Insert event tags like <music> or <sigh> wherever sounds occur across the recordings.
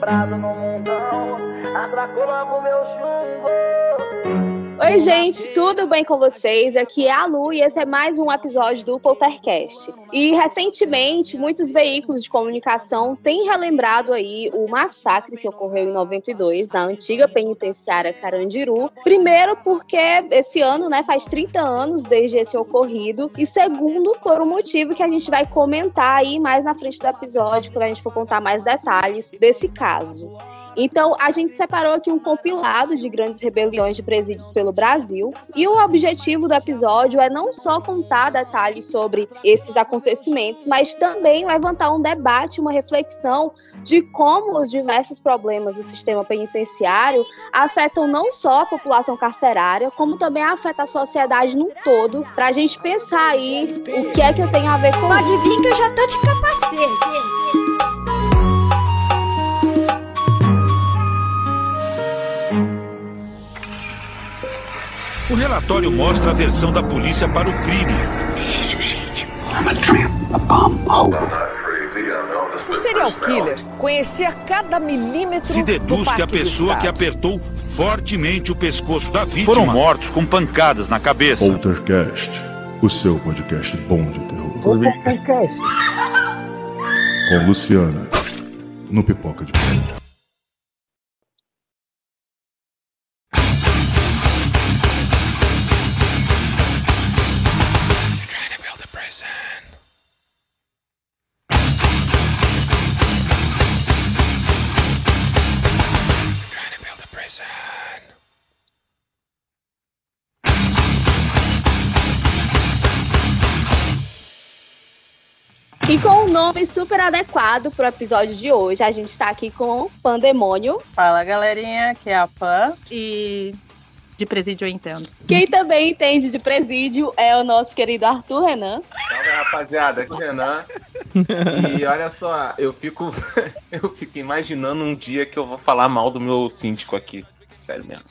lembrado no mundão. Atracou logo meu chumbo. Oi, gente, tudo bem com vocês? Aqui é a Lu e esse é mais um episódio do Poltercast. E recentemente, muitos veículos de comunicação têm relembrado aí o massacre que ocorreu em 92 na antiga penitenciária Carandiru. Primeiro, porque esse ano, né, faz 30 anos desde esse ocorrido, e segundo, por um motivo que a gente vai comentar aí mais na frente do episódio, quando a gente for contar mais detalhes desse caso. Então, a gente separou aqui um compilado de grandes rebeliões de presídios pelo Brasil. E o objetivo do episódio é não só contar detalhes sobre esses acontecimentos, mas também levantar um debate, uma reflexão de como os diversos problemas do sistema penitenciário afetam não só a população carcerária, como também afeta a sociedade num todo, para a gente pensar aí o que é que eu tenho a ver com Pode vir que eu já tô de capacete. O relatório mostra a versão da polícia para o crime. Vejo, gente. O serial killer conhecia cada milímetro Se deduz do que a pessoa que apertou fortemente o pescoço da vítima Foram mortos com pancadas na cabeça. Poltercast, o seu podcast bom de terror. Com Luciana, no Pipoca de Pedra. E com um nome super adequado pro episódio de hoje, a gente tá aqui com Pandemônio. Fala galerinha, que é a Pan e de presídio eu entendo. Quem também entende de presídio é o nosso querido Arthur Renan. Salve rapaziada, aqui é o Renan. <laughs> E olha só, eu fico, <laughs> eu fico imaginando um dia que eu vou falar mal do meu síndico aqui. Sério mesmo.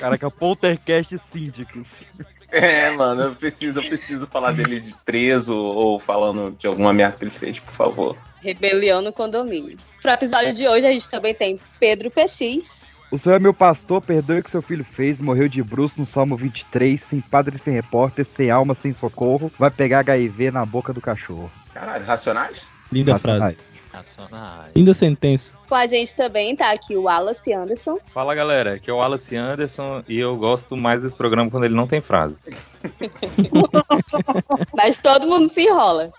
Caraca, Poltercast Síndicos. É, mano, eu preciso, eu preciso falar dele de preso ou falando de alguma merda que ele fez, por favor. Rebelião no condomínio. Pro episódio de hoje, a gente também tem Pedro PX. O Senhor é meu pastor, perdoe o que seu filho fez, morreu de bruço no Salmo 23, sem padre, sem repórter, sem alma, sem socorro, vai pegar HIV na boca do cachorro. Caralho, racionais? Linda frase. Racionais. Linda sentença. Com a gente também tá aqui o Wallace Anderson. Fala galera, aqui é o Wallace Anderson e eu gosto mais desse programa quando ele não tem frase. <laughs> Mas todo mundo se enrola.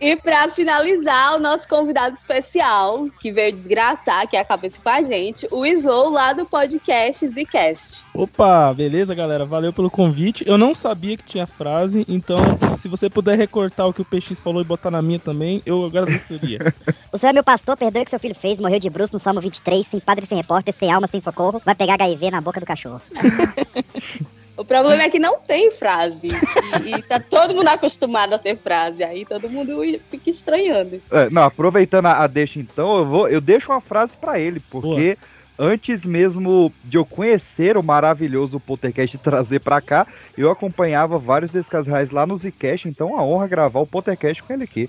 E pra finalizar, o nosso convidado especial, que veio desgraçar aqui a cabeça com a gente, o Slow lá do podcast Zcast. Opa, beleza, galera? Valeu pelo convite. Eu não sabia que tinha frase, então se você puder recortar o que o PX falou e botar na minha também, eu agradeceria. <laughs> O Senhor é meu pastor, perdoe o que seu filho fez, morreu de bruço no Salmo 23, sem padre, sem repórter, sem alma, sem socorro, vai pegar HIV na boca do cachorro. <laughs> O problema é que não tem frase. E, e tá todo mundo acostumado a ter frase. Aí todo mundo fica estranhando. É, não, aproveitando a, a deixa então, eu vou, eu deixo uma frase pra ele, porque antes mesmo de eu conhecer o maravilhoso Poltercast e trazer pra cá, eu acompanhava vários desses casais lá no Zcast, então é uma honra gravar o Poltercast com ele aqui.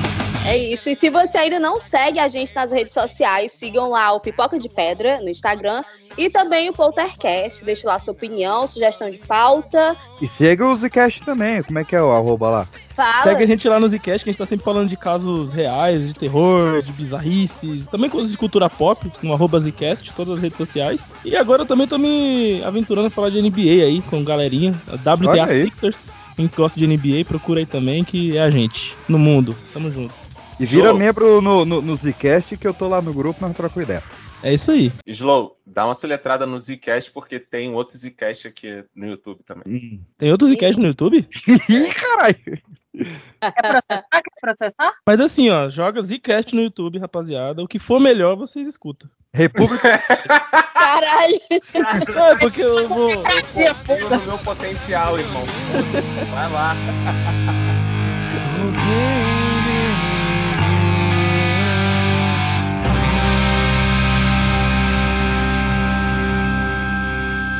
É isso. E se você ainda não segue a gente nas redes sociais, sigam lá o Pipoca de Pedra no Instagram e também o Poltercast. Deixe lá sua opinião, sugestão de pauta. E segue o Zcast também, como é que é o arroba lá? Fala. Segue a gente lá no Zcast, que a gente tá sempre falando de casos reais, de terror, de bizarrices, também coisas de cultura pop, no arroba Zcast, todas as redes sociais. E agora eu também tô me aventurando a falar de NBA aí, com galerinha, a WTA. Sixers. Quem gosta de NBA, procura aí também, que é a gente, no mundo. Tamo junto. E vira Show. membro no, no, no Zcast que eu tô lá no grupo, nós trocamos ideia. É isso aí. Slow, dá uma soletrada no Zcast, porque tem outro Zcast aqui no YouTube também. Hum. Tem outros Zcast no YouTube? Ih, caralho! Quer processar? Quer processar? Mas assim, ó, joga Zcast no YouTube, rapaziada. O que for melhor, vocês escutam. República. Caralho. É, porque eu vou. Eu confio no meu potencial, irmão. Vai lá.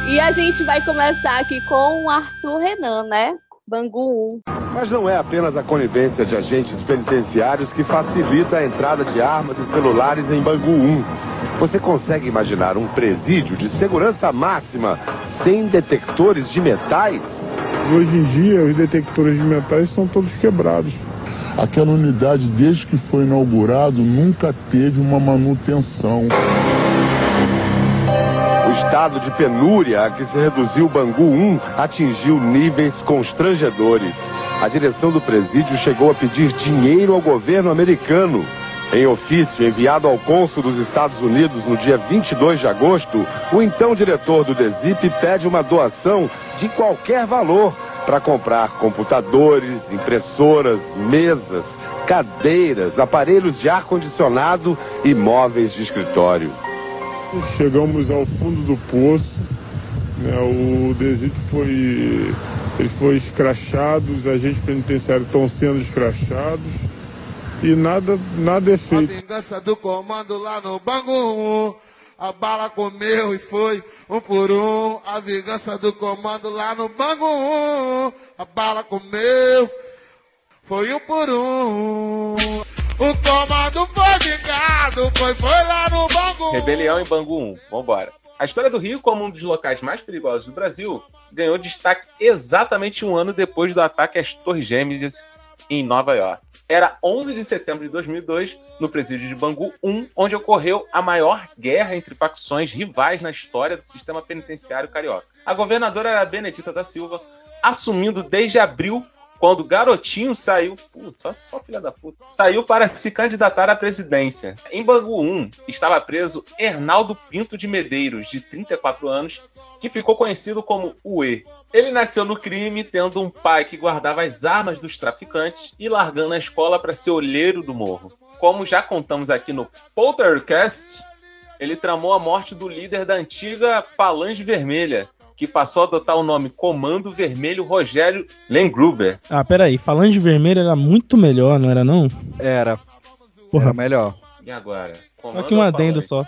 E a gente vai começar aqui com o Arthur Renan, né? Bangu 1. Mas não é apenas a conivência de agentes penitenciários que facilita a entrada de armas e celulares em Bangu 1. Você consegue imaginar um presídio de segurança máxima sem detectores de metais? Hoje em dia, os detectores de metais estão todos quebrados. Aquela unidade, desde que foi inaugurado, nunca teve uma manutenção. O estado de penúria a que se reduziu Bangu 1 atingiu níveis constrangedores. A direção do presídio chegou a pedir dinheiro ao governo americano. Em ofício enviado ao cônsul dos Estados Unidos no dia 22 de agosto, o então diretor do DESIP pede uma doação de qualquer valor para comprar computadores, impressoras, mesas, cadeiras, aparelhos de ar-condicionado e móveis de escritório. Chegamos ao fundo do poço, né, o Desip foi, ele foi escrachado, os agentes penitenciários estão sendo escrachados e nada, nada é feito. A vingança do comando lá no Bangu, a bala comeu e foi um por um. A vingança do comando lá no Bangu, a bala comeu, foi um por um. O comando foi vingado, foi, foi lá no Bangu. Rebelião em Bangu 1. Vambora. A história do Rio, como um dos locais mais perigosos do Brasil, ganhou destaque exatamente um ano depois do ataque às Torres Gêmeas em Nova York. Era 11 de setembro de 2002, no presídio de Bangu 1, onde ocorreu a maior guerra entre facções rivais na história do sistema penitenciário carioca. A governadora era Benedita da Silva, assumindo desde abril quando o garotinho saiu, putz, só, só filha da puta, saiu para se candidatar à presidência. Em Bangu 1 estava preso Hernaldo Pinto de Medeiros, de 34 anos, que ficou conhecido como Ue. Ele nasceu no crime, tendo um pai que guardava as armas dos traficantes e largando a escola para ser olheiro do morro. Como já contamos aqui no Poltercast, ele tramou a morte do líder da antiga Falange Vermelha, que passou a adotar o nome Comando Vermelho Rogério Lengruber. Ah, peraí, Falange Vermelha era muito melhor, não era não? Era. Porra, Era melhor. E agora? Só aqui um adendo só.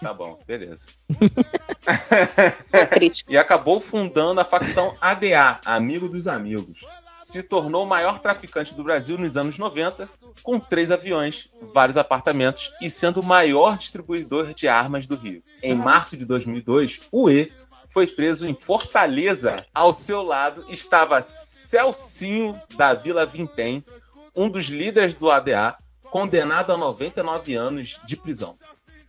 Tá bom, beleza. <laughs> e acabou fundando a facção ADA, Amigo dos Amigos. Se tornou o maior traficante do Brasil nos anos 90, com três aviões, vários apartamentos e sendo o maior distribuidor de armas do Rio. Em março de 2002, o E foi preso em Fortaleza. Ao seu lado estava Celcinho da Vila Vintém, um dos líderes do ADA, condenado a 99 anos de prisão.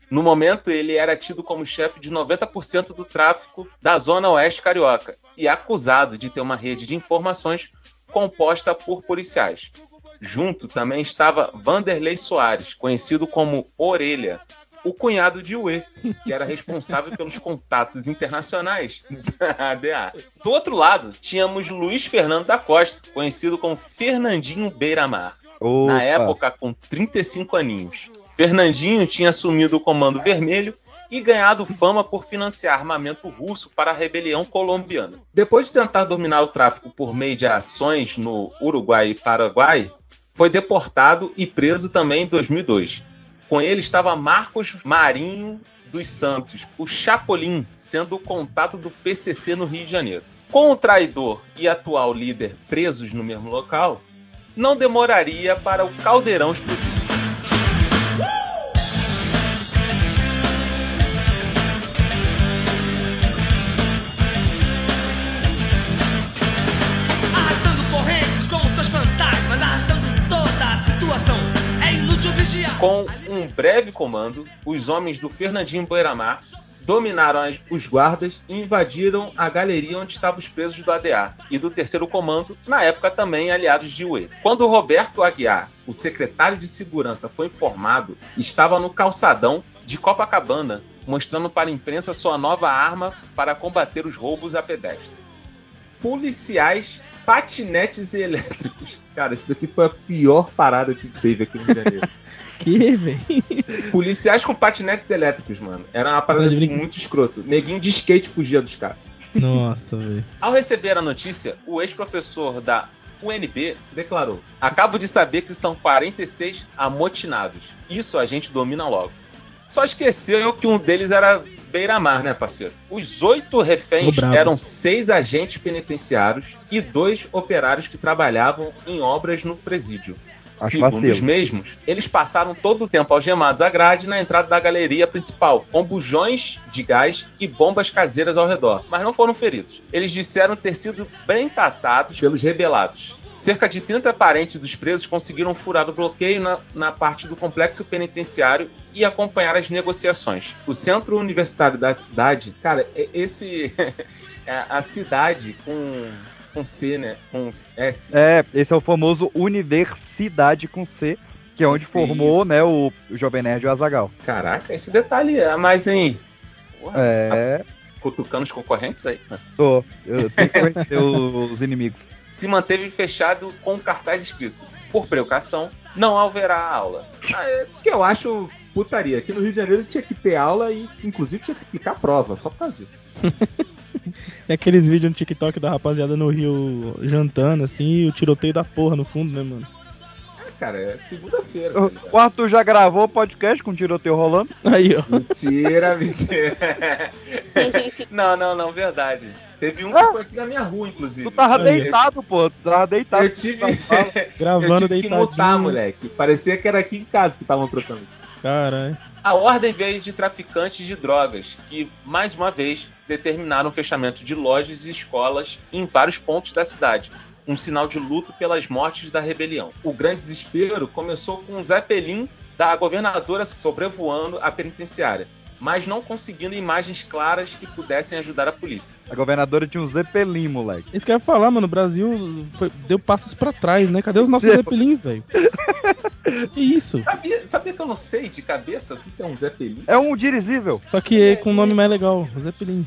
No momento, ele era tido como chefe de 90% do tráfico da Zona Oeste Carioca e acusado de ter uma rede de informações composta por policiais. Junto também estava Vanderlei Soares, conhecido como Orelha, o cunhado de Uê, que era responsável pelos contatos internacionais da ADA. Do outro lado, tínhamos Luiz Fernando da Costa, conhecido como Fernandinho Beiramar, Opa. na época com 35 aninhos. Fernandinho tinha assumido o Comando Vermelho e ganhado fama por financiar armamento russo para a rebelião colombiana. Depois de tentar dominar o tráfico por meio de ações no Uruguai e Paraguai, foi deportado e preso também em 2002. Com ele estava Marcos Marinho dos Santos, o Chapolin, sendo o contato do PCC no Rio de Janeiro. Com o traidor e atual líder presos no mesmo local, não demoraria para o caldeirão explodir. Com um breve comando, os homens do Fernandinho Boiramar dominaram as- os guardas e invadiram a galeria onde estavam os presos do ADA e do terceiro comando, na época também aliados de UE. Quando Roberto Aguiar, o secretário de segurança, foi informado, estava no calçadão de Copacabana, mostrando para a imprensa sua nova arma para combater os roubos a pedestre. Policiais patinetes elétricos. Cara, isso daqui foi a pior parada que teve aqui no Rio de Janeiro. Que, velho? Policiais com patinetes elétricos, mano. Era uma parada assim, muito escroto. Neguinho de skate fugia dos caras. Nossa, velho. Ao receber a notícia, o ex-professor da UNB declarou: Acabo de saber que são 46 amotinados. Isso a gente domina logo. Só esqueceu que um deles era beira-mar, né, parceiro? Os oito reféns eram seis agentes penitenciários e dois operários que trabalhavam em obras no presídio. Acho Segundo vacilo. os mesmos, eles passaram todo o tempo algemados à grade na entrada da galeria principal, com bujões de gás e bombas caseiras ao redor, mas não foram feridos. Eles disseram ter sido bem tratados pelos rebelados. Cerca de 30 parentes dos presos conseguiram furar o bloqueio na, na parte do complexo penitenciário e acompanhar as negociações. O centro universitário da cidade, cara, é- esse. <laughs> é a cidade com, com C, né? Com S. É, esse é o famoso Universidade com C, que é onde Isso, formou, isso. né, o, Jovem Nerd e o Azagal. Caraca, esse detalhe a mais, hein? É, Cutucando os concorrentes aí. tô. Eu tenho que conhecer os, os inimigos. Se manteve fechado com cartaz escrito: por precaução, não haverá aula. Ah, é, que eu acho putaria. Aqui no Rio de Janeiro tinha que ter aula e, inclusive, tinha que ficar prova, só por causa disso. <laughs> <laughs> É aqueles vídeos no TikTok da rapaziada no Rio jantando, assim, e o tiroteio da porra no fundo, né, mano? Cara, é segunda-feira. O o Arthur já gravou podcast com tiroteio rolando? Aí, ó. Mentira, <laughs> mentira. não, não, não, verdade. Teve um que foi aqui na minha rua, inclusive. Tu tava deitado, pô. Tu tava deitado. Eu tive. Gravando <laughs> eu tive que mutar, moleque. Que parecia que era aqui em casa que estavam trocando. Caralho. A ordem veio de traficantes de drogas, que, mais uma vez, determinaram o fechamento de lojas e escolas em vários pontos da cidade. Um sinal de luto pelas mortes da rebelião. O grande desespero começou com um Zeppelin da governadora sobrevoando a penitenciária, mas não conseguindo imagens claras que pudessem ajudar a polícia. A governadora tinha um Zeppelin, moleque. Isso que eu ia falar, mano, o Brasil foi- deu passos pra trás, né? Cadê os nossos zeppelins, velho? <laughs> Que isso? Sabia, sabia que eu não sei de cabeça o que é um Zeppelin? É um dirigível. Só que com um nome mais legal, Zeppelin.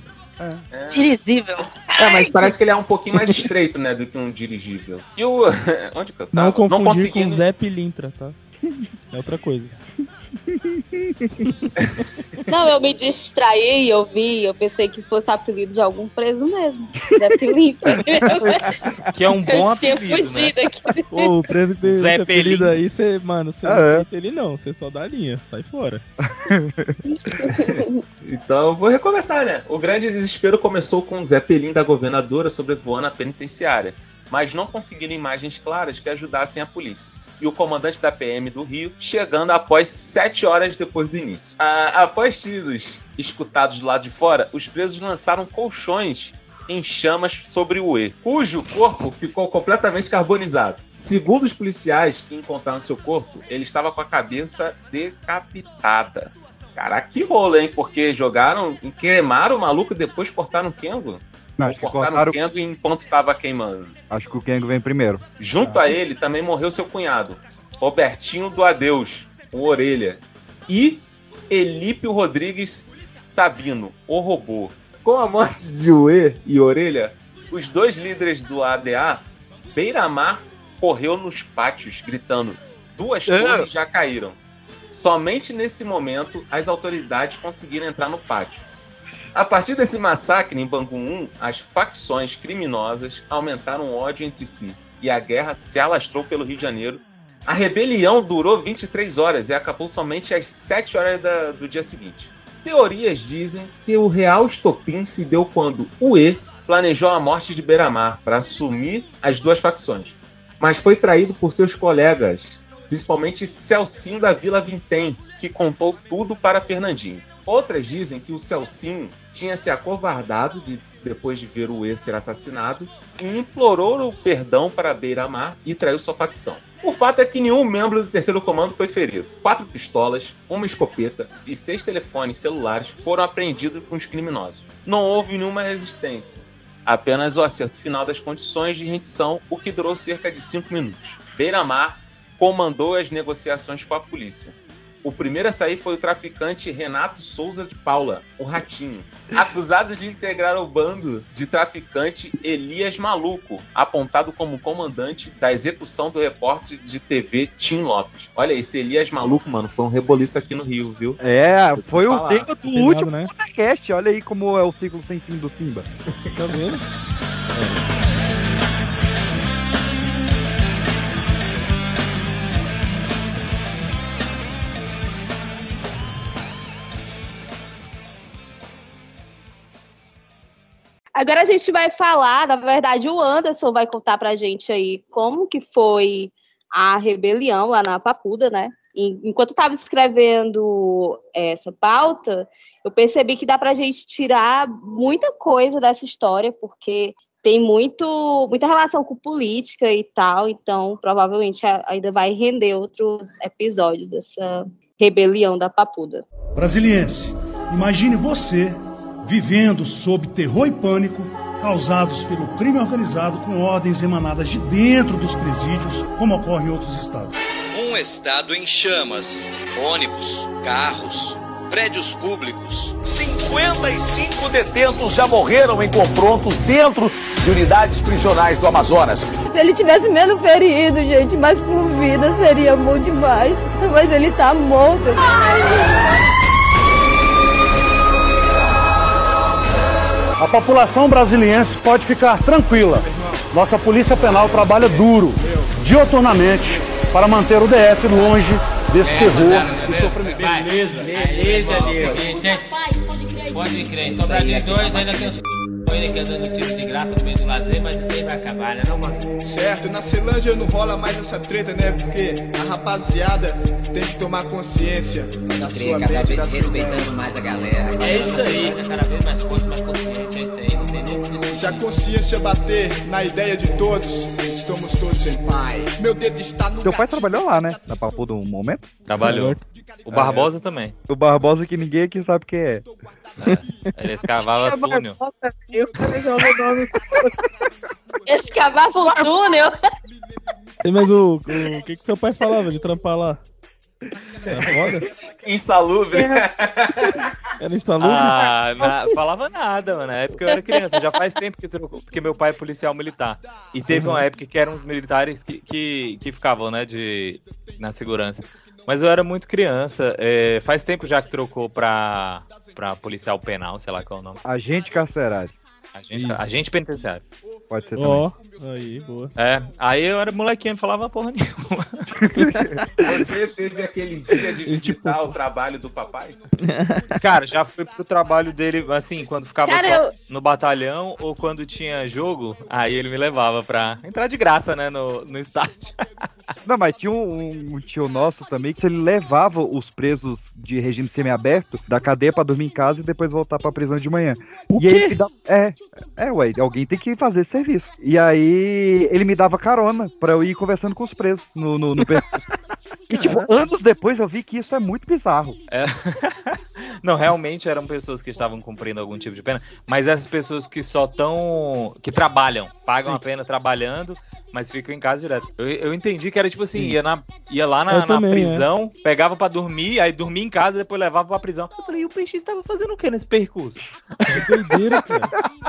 É. Dirigível. É, mas parece que ele é um pouquinho mais estreito, né, do que um dirigível. E o. <laughs> Onde que eu tava? Não confundir conseguindo- com Pilintra, tá? É outra coisa. Não, eu me distraí, eu vi, eu pensei que fosse apelido de algum preso mesmo. Zé Pilintra. Que é um bom eu tinha apelido, né? fugido aqui. Ô, o preso que tem Zé apelido Pelin. aí, você, mano, você Ah, não é? ele não, você só dá a linha, sai fora. <laughs> Então eu vou recomeçar, né? O grande desespero começou com o Zeppelin da governadora sobrevoando a penitenciária, mas não conseguiram imagens claras que ajudassem a polícia. E o comandante da PM do Rio chegando após sete horas depois do início. Ah, após tiros escutados do lado de fora, os presos lançaram colchões em chamas sobre o E, cujo corpo ficou completamente carbonizado. Segundo os policiais que encontraram seu corpo, ele estava com a cabeça decapitada. Caraca, que rolo, hein? Porque jogaram, cremaram o maluco e depois cortaram o Kengo? Não, acho que cortaram o Kengo enquanto estava queimando. Acho que o Kengo vem primeiro. Junto a ele também morreu seu cunhado, Robertinho do Adeus, o Orelha. E Elípio Rodrigues Sabino, o robô. Com a morte de Uê e Orelha, Os dois líderes do ADA, Beira-Mar correu nos pátios, gritando: duas É. torres já caíram. Somente nesse momento as autoridades conseguiram entrar no pátio. A partir desse massacre em Bangu 1, as facções criminosas aumentaram o ódio entre si e a guerra se alastrou pelo Rio de Janeiro. A rebelião durou 23 horas e acabou somente às 7 horas da- do dia seguinte. Teorias dizem que o real estopim se deu quando o E planejou a morte de Beramar para assumir as duas facções, mas foi traído por seus colegas, principalmente Celcinho da Vila Vintém, que contou tudo para Fernandinho. Outras dizem que o Celcinho tinha se acovardado de- depois de ver o E ser assassinado e implorou o perdão para Beira-Mar e traiu sua facção. O fato é que nenhum membro do terceiro comando foi ferido. Quatro pistolas, uma escopeta e seis telefones celulares foram apreendidos com os criminosos. Não houve nenhuma resistência. Apenas o acerto final das condições de rendição, o que durou cerca de cinco minutos. Beira-Mar comandou as negociações com a polícia. O primeiro a sair foi o traficante Renato Souza de Paula, o Ratinho, acusado de integrar o bando de traficante Elias Maluco, apontado como comandante da execução do repórter de TV Tim Lopes. Olha, esse Elias Maluco, mano, foi um reboliço aqui no Rio, viu? É, foi o tema do último né? podcast. Olha aí como é o ciclo sem fim do Simba. Tá vendo? <laughs> Agora a gente vai falar, na verdade, o Anderson vai contar pra gente aí como que foi a rebelião lá na Papuda, né? enquanto eu estava escrevendo essa pauta, eu percebi que dá para a gente tirar muita coisa dessa história, porque tem muito, muita relação com política e tal, então provavelmente ainda vai render outros episódios essa rebelião da Papuda. Brasiliense, imagine você vivendo sob terror e pânico causados pelo crime organizado com ordens emanadas de dentro dos presídios, como ocorre em outros estados um estado em chamas. Ônibus, carros, prédios públicos. 55 detentos já morreram em confrontos dentro de unidades prisionais do Amazonas. Se ele tivesse menos ferido, gente, mas por vida seria bom demais. Mas ele tá morto. A população brasiliense pode ficar tranquila. Nossa Polícia Penal trabalha duro, dioturnamente, para manter o DF longe desse terror e sofrimento. Beleza, beleza, Deus. Pode crer, sobradinho dois, ainda tem os ele que anda no tiro de graça no meio do lazer, mas isso aí vai acabar, né não, mano? Certo, na Celândia não rola mais essa treta, né? Porque a rapaziada tem que tomar consciência da crer, sua cada mente, vez respeitando mais a galera. É isso aí? Cada vez mais forte, mais consciente, Se a consciência bater na ideia de todos, estamos todos em paz. Meu dedo está no Teu pai trabalhou lá, né? Na Papuda um momento? Trabalhou. O Barbosa também. O Barbosa que ninguém aqui sabe quem é. Ele escavava túnel. Escavava um túnel. Mas o, o que, que seu pai falava de trampar lá? Era foda? Insalubre. Era insalubre? Ah, na- falava nada, mano. Na época eu era criança. Já faz tempo que trocou, porque meu pai é policial militar. E teve uma época que eram os militares que, que, que ficavam, né, de, na segurança. Mas eu era muito criança. é, faz tempo já que trocou pra, pra policial penal, sei lá qual é o nome. Agente carcerário. Agente, agente penitenciário. Pode ser Ó, aí, boa. É, aí eu era molequinho, não falava porra nenhuma. <laughs> Você teve aquele dia de visitar o trabalho do papai? Cara, já fui pro trabalho dele, assim, quando ficava Cara, só eu- no batalhão ou quando tinha jogo, aí ele me levava pra entrar de graça, né, no, no estádio. <laughs> Não, mas tinha um, um tio nosso também que ele levava os presos de regime semiaberto da cadeia pra dormir em casa e depois voltar pra prisão de manhã. e aí ele me dava- é, é, ué, alguém tem que fazer esse serviço. E aí ele me dava carona pra eu ir conversando com os presos no, no, no <laughs> percurso. E tipo, anos depois eu vi que isso é muito bizarro. É. <laughs> Não, realmente eram pessoas que estavam cumprindo algum tipo de pena, mas essas pessoas que só estão. que trabalham, pagam a pena trabalhando, mas ficam em casa direto. Eu, eu entendi que era tipo assim, ia, na, ia lá na, na também, é. prisão, pegava pra dormir, aí dormia em casa e depois levava pra prisão. Eu falei, e o peixe estava fazendo o que nesse percurso? Doideira, cara. <laughs>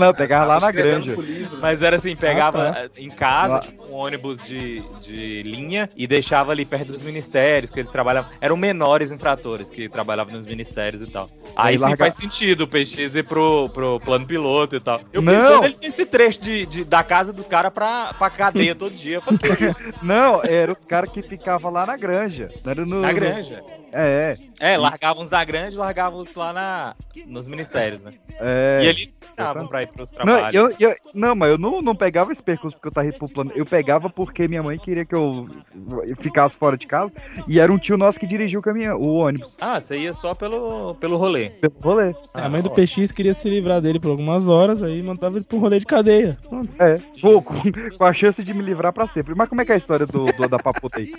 Não, pegava lá na granja. Mas era assim, pegava Ah, tá. em casa, Lá- tipo, um ônibus de, de linha e deixava ali perto dos ministérios, que eles trabalhavam. Eram menores infratores que trabalhavam nos ministérios e tal. Aí Aí sim larga- faz sentido o PX ir pro, pro plano piloto e tal. Eu Não. pensando ele nesse trecho de, de- da casa dos caras pra, pra cadeia todo dia. Eu falei, que isso? <laughs> Não, era os caras que ficavam lá na granja. No, Na no- granja. É, É, largavam uns da grande e largavam os lá na, nos ministérios, né? é. E eles estavam pra ir pros Não, trabalhos. eu, eu- não, mas eu não, não pegava esse percurso porque eu tava indo pro plano. Eu pegava porque minha mãe queria que eu ficasse fora de casa. E era um tio nosso que dirigiu o caminhão, o ônibus. Ah, você ia só pelo, pelo rolê. Pelo rolê. A mãe do PX queria se livrar dele por algumas horas, aí mandava ele pro rolê de cadeia. É, pô, com, a chance de me livrar pra sempre. Mas como é que é a história do, do- da paputa aí?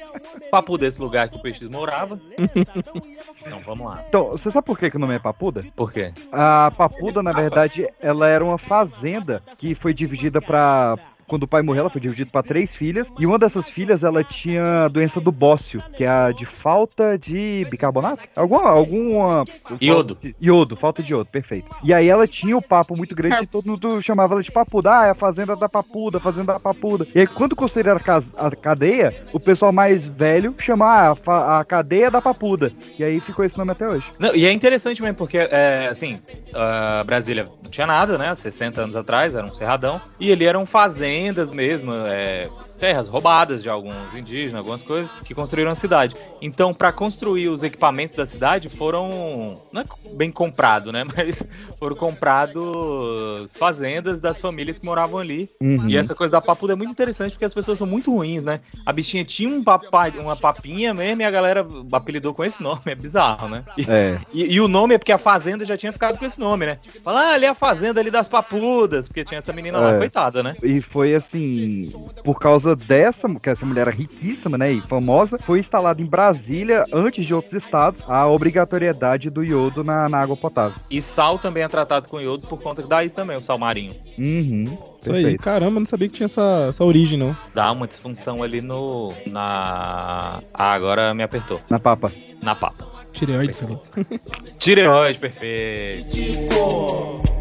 Papo desse lugar que o PX morava. <laughs> então vamos lá. Então, você sabe por que, que o nome é Papuda? Por quê? A Papuda, na verdade, ela era uma fazenda que foi dividida pra. Quando o pai morreu, ela foi dividida para três filhas. E uma dessas filhas, ela tinha a doença do bócio, que é a de falta de bicarbonato? Alguma. alguma Iodo. Iodo, falta de iodo, perfeito. E aí ela tinha um papo muito grande e todo mundo chamava ela de Papuda. Ah, é a fazenda da Papuda, a fazenda da Papuda. E aí, quando construíram a, a cadeia, o pessoal mais velho chamava ah, a, a cadeia da Papuda. E aí ficou esse nome até hoje. Não, e é interessante mesmo, porque, é, assim, ah, Brasília não tinha nada, né? 60 anos atrás, era um cerradão. E ele era um fazenda fazendas mesmo, é, terras roubadas de alguns indígenas, algumas coisas, que construíram a cidade. Então, para construir os equipamentos da cidade, foram. Não é bem comprado, né? <laughs> Mas foram comprados fazendas das famílias que moravam ali. Uhum. E essa coisa da papuda é muito interessante porque as pessoas são muito ruins, né? A bichinha tinha um papa, uma papinha mesmo e a galera apelidou com esse nome. É bizarro, né? E, É. e- e o nome é porque a fazenda já tinha ficado com esse nome, né? Fala, ah, ali é a fazenda ali das papudas, porque tinha essa menina lá, É. coitada, né? E foi assim, por causa dessa, que essa mulher era riquíssima, né, e famosa, foi instalado em Brasília, antes de outros estados, a obrigatoriedade do iodo na, na água potável. E sal também é tratado com iodo por conta da isso também, o sal marinho. Uhum. Isso aí, perfeito. caramba, eu não sabia que tinha essa, essa origem, não. Dá uma disfunção ali no. Na. Ah, agora me apertou. Na papa. Na papa. Tireoide, sei lá. Tireoide, perfeito.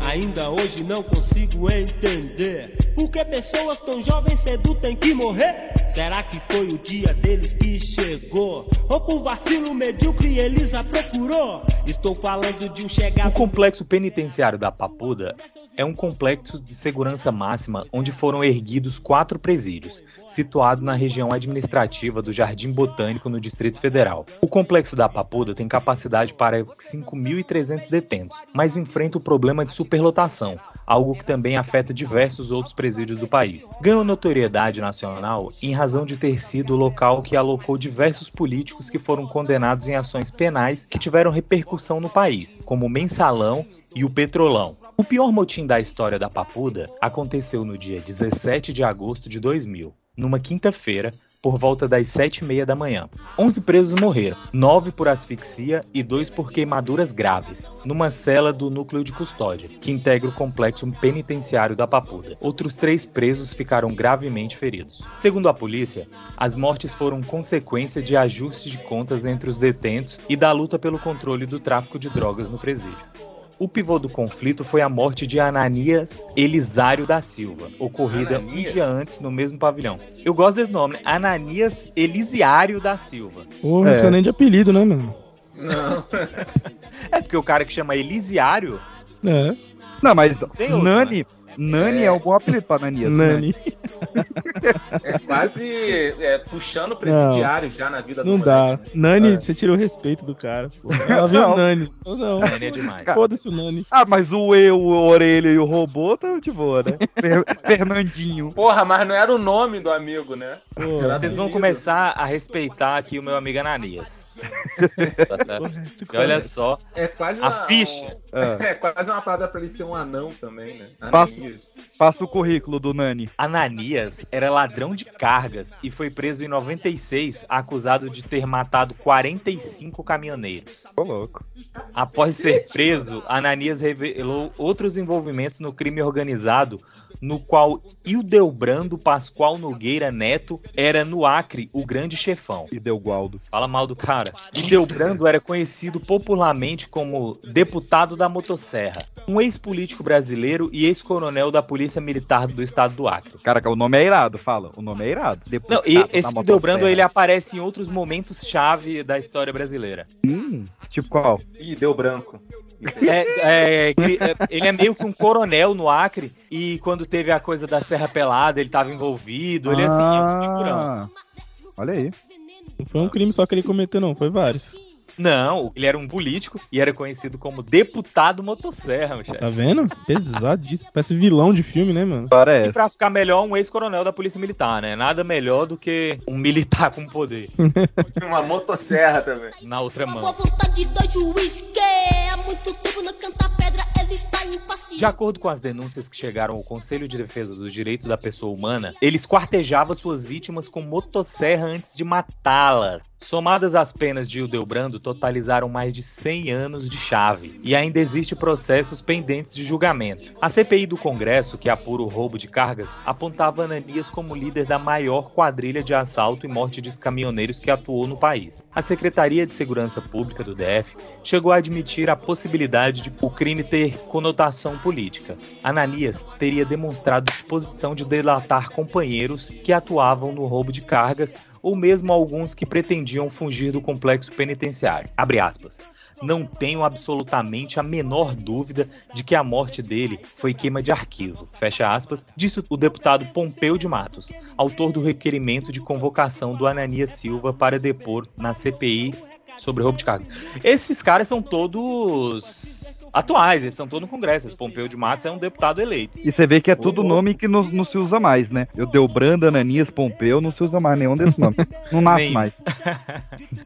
Ainda hoje não consigo entender Por que pessoas tão jovens cedo têm que morrer? Será que foi o dia deles que chegou? Ou por vacilo medíocre eles a procurou? Estou falando de um O chegado complexo penitenciário da Papuda é um complexo de segurança máxima onde foram erguidos quatro presídios, situado na região administrativa do Jardim Botânico no Distrito Federal. O complexo da Papuda tem capacidade para 5.300 detentos, mas enfrenta o problema de superlotação, algo que também afeta diversos outros presídios do país. Ganhou notoriedade nacional em razão de ter sido o local que alocou diversos políticos que foram condenados em ações penais que tiveram repercussão no país, como o Mensalão e o Petrolão. O pior motim da história da Papuda aconteceu no dia 17 de agosto de 2000, numa quinta-feira, por volta das sete e meia da manhã. 11 presos morreram, 9 por asfixia e 2 por queimaduras graves, numa cela do núcleo de custódia, que integra o complexo penitenciário da Papuda. Outros três presos ficaram gravemente feridos. Segundo a polícia, as mortes foram consequência de ajustes de contas entre os detentos e da luta pelo controle do tráfico de drogas no presídio. O pivô do conflito foi a morte de Ananias Elisário da Silva, ocorrida Ananias? um dia antes no mesmo pavilhão. Eu gosto desse nome, né? Ananias Elisiário da Silva. Pô, não É. precisa nem de apelido, né, mano? Não. <laughs> É porque o cara que chama Elisiário É. Não, mas Tem outro, Nani, Nani é. um bom apelido pra Ananias. né? Nani. É quase é, puxando o presidiário já na vida do Não moleque. dá. Nani, É. você tirou o respeito do cara. Pô. <laughs> Ela viu Não. o Nani. Não, Nani é demais. Foda-se o Nani. Ah, mas o eu, o orelha e o robô tá de boa, né? Fer- Fernandinho. Porra, mas não era o nome do amigo, né? Pô, Vocês vão começar a respeitar aqui o meu amigo Ananias. Tá E olha só, É quase a uma, ficha. É. É quase uma parada pra ele ser um anão também, né? Passa- Ananias. Passa o currículo do Nani. Ananias era ladrão de cargas e foi preso em 96, acusado de ter matado 45 caminhoneiros. Ô, louco. Após ser preso, Ananias revelou outros envolvimentos no crime organizado, no qual Ildebrando Pascoal Nogueira Neto era no Acre o grande chefão. E deu Gualdo. Fala mal do cara. Ildebrando era conhecido popularmente como deputado da motosserra, um ex-político brasileiro e ex-coronel da Polícia Militar do Estado do Acre. Cara, o nome é irado, fala. O nome é irado. Não, Deputado e da esse motosserra. Ildebrando ele aparece em outros momentos chave da história brasileira. Hum, tipo qual? Ih, deu branco. É, é, é, ele é meio que um coronel no Acre e quando teve a coisa da Serra Pelada, ele tava envolvido, ele assim, é um figurão. Ah, Olha aí. Não foi um crime só que ele cometeu, não. Foi vários. Não, ele era um político e era conhecido como deputado motosserra, meu chefe. Tá vendo? Pesadíssimo. Parece vilão de filme, né, mano? E Parece. pra ficar melhor, um ex-coronel da Polícia Militar, né? Nada melhor do que um militar com poder. <laughs> Uma motosserra também. Na outra mão. Boa vontade do juiz que há muito tempo não canta pedra. De acordo com as denúncias que chegaram ao Conselho de Defesa dos Direitos da Pessoa Humana, ele esquartejava suas vítimas com motosserra antes de matá-las. Somadas as penas de Ildebrando, totalizaram mais de 100 anos de chave. E ainda existe processos pendentes de julgamento. A CPI do Congresso, que apura o roubo de cargas, apontava Ananias como líder da maior quadrilha de assalto e morte de caminhoneiros que atuou no país. A Secretaria de Segurança Pública do DF chegou a admitir a possibilidade de o crime ter conotação política. Ananias teria demonstrado disposição de delatar companheiros que atuavam no roubo de cargas ou mesmo alguns que pretendiam fugir do complexo penitenciário. Abre aspas. Não tenho absolutamente a menor dúvida de que a morte dele foi queima de arquivo. Fecha aspas, disse o deputado Pompeu de Matos, autor do requerimento de convocação do Ananias Silva para depor na CPI sobre roubo de cargos. Esses caras são todos atuais, eles estão todos no Congresso. Esse Pompeu de Matos é um deputado eleito. E você vê que é tudo nome que não, não se usa mais, né? Eu deu Branda, Ananias, Pompeu, não se usa mais nenhum desses nomes. Não nasce Nem. mais. <laughs>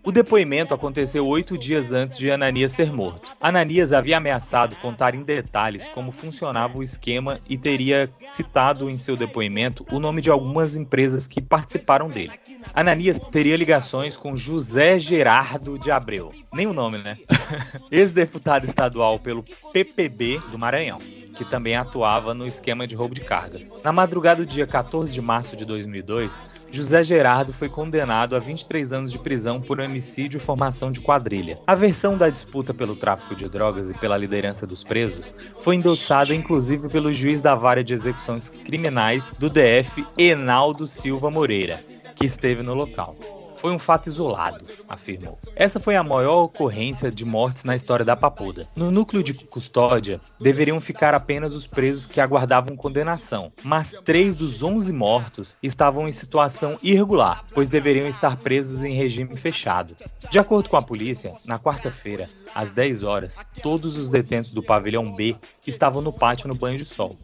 O depoimento aconteceu oito dias antes de Ananias ser morto. Ananias havia ameaçado contar em detalhes como funcionava o esquema e teria citado em seu depoimento o nome de algumas empresas que participaram dele. Ananias teria ligações com José Gerardo de Abreu. Nem o nome, né? <laughs> Ex-deputado estadual pelo PPB do Maranhão que também atuava no esquema de roubo de cargas. Na madrugada do dia 14 de março de 2002, José Gerardo foi condenado a 23 anos de prisão por homicídio e formação de quadrilha. A versão da disputa pelo tráfico de drogas e pela liderança dos presos foi endossada inclusive pelo juiz da vara de execuções criminais do DF, Enaldo Silva Moreira, que esteve no local. Foi um fato isolado, afirmou. Essa foi a maior ocorrência de mortes na história da Papuda. No núcleo de custódia, deveriam ficar apenas os presos que aguardavam condenação, mas três dos 11 mortos estavam em situação irregular, pois deveriam estar presos em regime fechado. De acordo com a polícia, na quarta-feira, às 10 horas, todos os detentos do pavilhão B estavam no pátio no banho de sol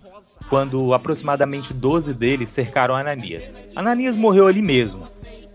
quando aproximadamente 12 deles cercaram Ananias. Ananias morreu ali mesmo,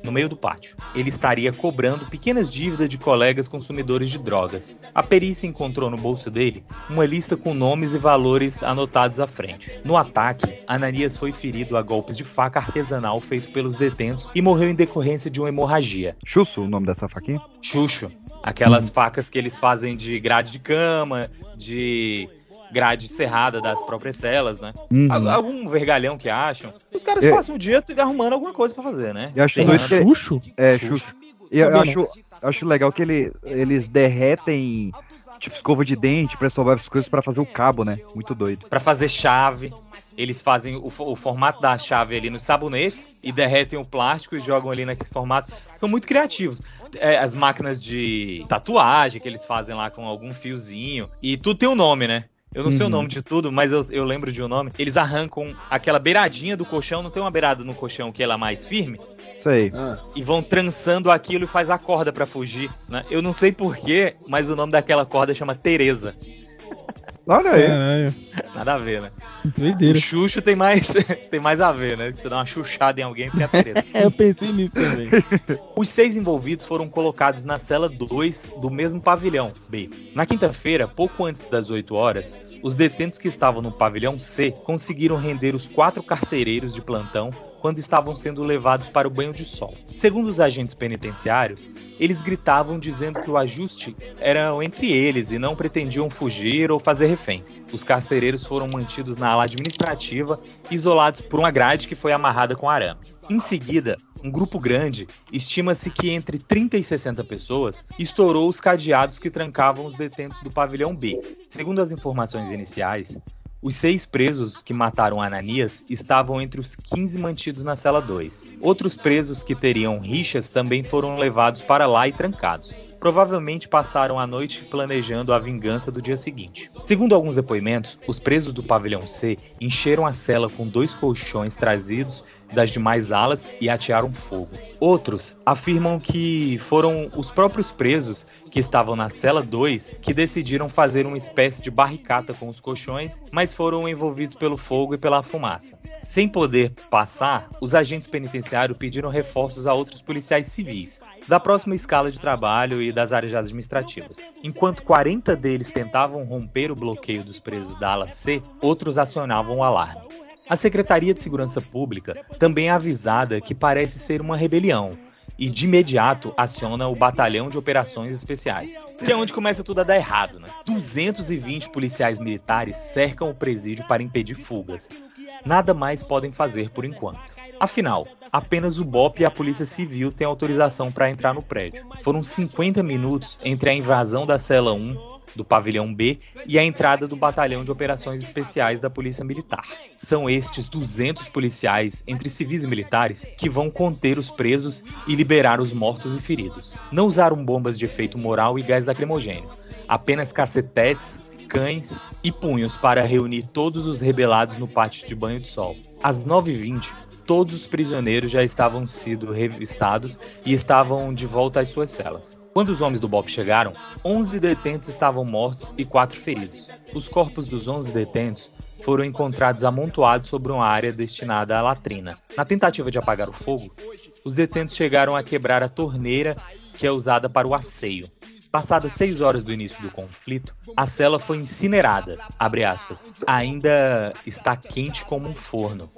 no meio do pátio. Ele estaria cobrando pequenas dívidas de colegas consumidores de drogas. A perícia encontrou no bolso dele uma lista com nomes e valores anotados à frente. No ataque, Ananias foi ferido a golpes de faca artesanal feito pelos detentos e morreu em decorrência de uma hemorragia. Chusso, o nome dessa faquinha? Chucho. Aquelas facas que eles fazem de grade de cama, de grade cerrada das próprias celas, né? Uhum. Al- Algum vergalhão que acham. Os caras Eu- passam o dia arrumando alguma coisa pra fazer, né? Eu acho que- Xuxo? É, Xuxo. Xuxo. E eu acho, acho legal que ele, eles derretem, tipo, escova de dente, pra sovar as coisas pra fazer o cabo, né? Muito doido. Pra fazer chave, eles fazem o, o formato da chave ali nos sabonetes e derretem o plástico e jogam ali naquele formato. São muito criativos. É, as máquinas de tatuagem que eles fazem lá com algum fiozinho. E tudo tem um nome, né? Eu não sei o Uhum. nome de tudo, mas eu, eu lembro de um nome. Eles arrancam aquela beiradinha do colchão, não tem uma beirada no colchão que ela é mais firme? Sei. E vão trançando aquilo e faz a corda pra fugir, né? Eu não sei porquê, mas o nome daquela corda chama Tereza. Olha aí. Caralho. Nada a ver, né? Doideira. O Xuxo tem mais, <laughs> tem mais a ver, né? Você dá uma chuchada em alguém que é a Tereza. É, <laughs> eu pensei nisso também. <laughs> Os seis envolvidos foram colocados na cela 2 do mesmo pavilhão B. Na quinta-feira, pouco antes das 8 horas, os detentos que estavam no pavilhão C conseguiram render os quatro carcereiros de plantão quando estavam sendo levados para o banho de sol. Segundo os agentes penitenciários, eles gritavam dizendo que o ajuste era entre eles e não pretendiam fugir ou fazer reféns. Os carcereiros foram mantidos na ala administrativa, isolados por uma grade que foi amarrada com arame. Em seguida, um grupo grande, estima-se que entre 30 e 60 pessoas, estourou os cadeados que trancavam os detentos do pavilhão B. Segundo as informações iniciais, os seis presos que mataram Ananias estavam entre os 15 mantidos na cela 2. Outros presos que teriam rixas também foram levados para lá e trancados. Provavelmente passaram a noite planejando a vingança do dia seguinte. Segundo alguns depoimentos, os presos do pavilhão C encheram a cela com dois colchões trazidos das demais alas e atearam fogo. Outros afirmam que foram os próprios presos que estavam na cela 2 que decidiram fazer uma espécie de barricata com os colchões, mas foram envolvidos pelo fogo e pela fumaça. Sem poder passar, os agentes penitenciários pediram reforços a outros policiais civis, da próxima escala de trabalho e das áreas administrativas. Enquanto 40 deles tentavam romper o bloqueio dos presos da ala C, outros acionavam o alarme. A Secretaria de Segurança Pública também é avisada que parece ser uma rebelião e de imediato aciona o Batalhão de Operações Especiais, que é onde começa tudo a dar errado, né? 220 policiais militares cercam o presídio para impedir fugas. Nada mais podem fazer por enquanto. Afinal, apenas o BOP e a Polícia Civil têm autorização para entrar no prédio. Foram 50 minutos entre a invasão da cela 1 do pavilhão B e a entrada do batalhão de operações especiais da Polícia Militar. São estes 200 policiais, entre civis e militares, que vão conter os presos e liberar os mortos e feridos. Não usaram bombas de efeito moral e gás lacrimogênio, apenas cacetetes, cães e punhos para reunir todos os rebelados no pátio de banho de sol. Às 9h20, todos os prisioneiros já estavam sido revistados e estavam de volta às suas celas. Quando os homens do BOP chegaram, 11 detentos estavam mortos e 4 feridos. Os corpos dos 11 detentos foram encontrados amontoados sobre uma área destinada à latrina. Na tentativa de apagar o fogo, os detentos chegaram a quebrar a torneira que é usada para o asseio. Passadas seis horas do início do conflito, a cela foi incinerada. Aspas, Ainda está quente como um forno.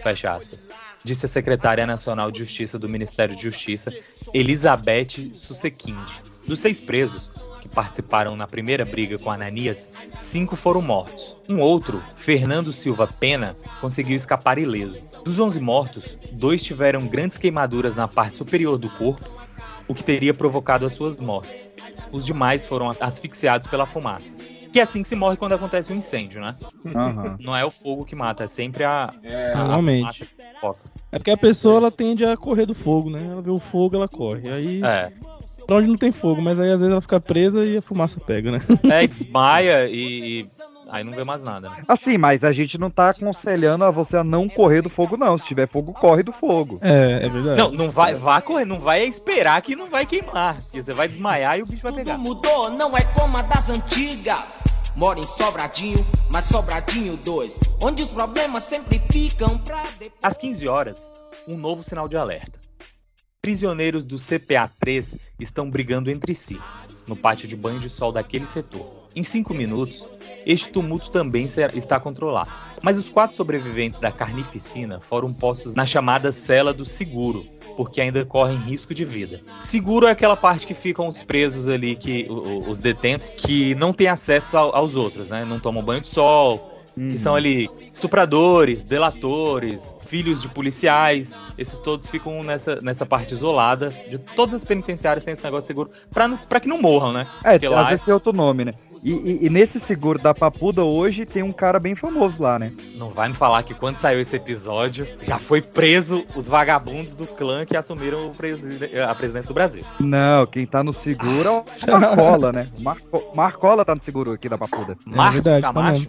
Fecha aspas. Disse a secretária nacional de Justiça do Ministério de Justiça, Elizabeth Susekind. Dos seis presos que participaram na primeira briga com Ananias, cinco foram mortos. Um outro, Fernando Silva Pena, conseguiu escapar ileso. Dos onze mortos, dois tiveram grandes queimaduras na parte superior do corpo, o que teria provocado as suas mortes. Os demais foram asfixiados pela fumaça. Que é assim que se morre quando acontece um incêndio, né? Aham. Não é o fogo que mata, é sempre a, a Normalmente. fumaça que se foca. É porque a pessoa ela tende a correr do fogo, né? Ela vê o fogo, ela corre. Aí. É. Pra onde não tem fogo, mas aí às vezes ela fica presa e a fumaça pega, né? É, desmaia e, e aí não vê mais nada, né? Assim, mas a gente não tá aconselhando a você a não correr do fogo, não. Se tiver fogo, corre do fogo. É, é verdade. Não, não vai, vai correr, não vai esperar que não vai queimar. Porque você vai desmaiar e o bicho vai pegar. Mudou, não é como a das antigas. Mora em Sobradinho, mas Sobradinho 2. Onde os problemas sempre ficam pra depois. Às 15 horas, um novo sinal de alerta. Prisioneiros do CPA-3 estão brigando entre si, no pátio de banho de sol daquele setor. Em cinco minutos, este tumulto também está controlado. Mas os quatro sobreviventes da carnificina foram postos na chamada cela do seguro, porque ainda correm risco de vida. Seguro é aquela parte que ficam os presos ali, que os detentos, que não têm acesso ao- aos outros, né? Não tomam banho de sol, que são ali estupradores, delatores, filhos de policiais. Esses todos ficam nessa, nessa parte isolada. De todas as penitenciárias tem esse negócio de seguro pra, pra que não morram, né? É, Porque às lá vezes tem outro nome, né? E, e- e nesse seguro da Papuda hoje tem um cara bem famoso lá, né? não vai me falar que quando saiu esse episódio já foi preso os vagabundos do clã que assumiram a presidência do Brasil. Não, quem tá no seguro é o <laughs> Marcola, né? Marco, Marcola tá no seguro aqui da Papuda. Marcos verdade, tá Camacho?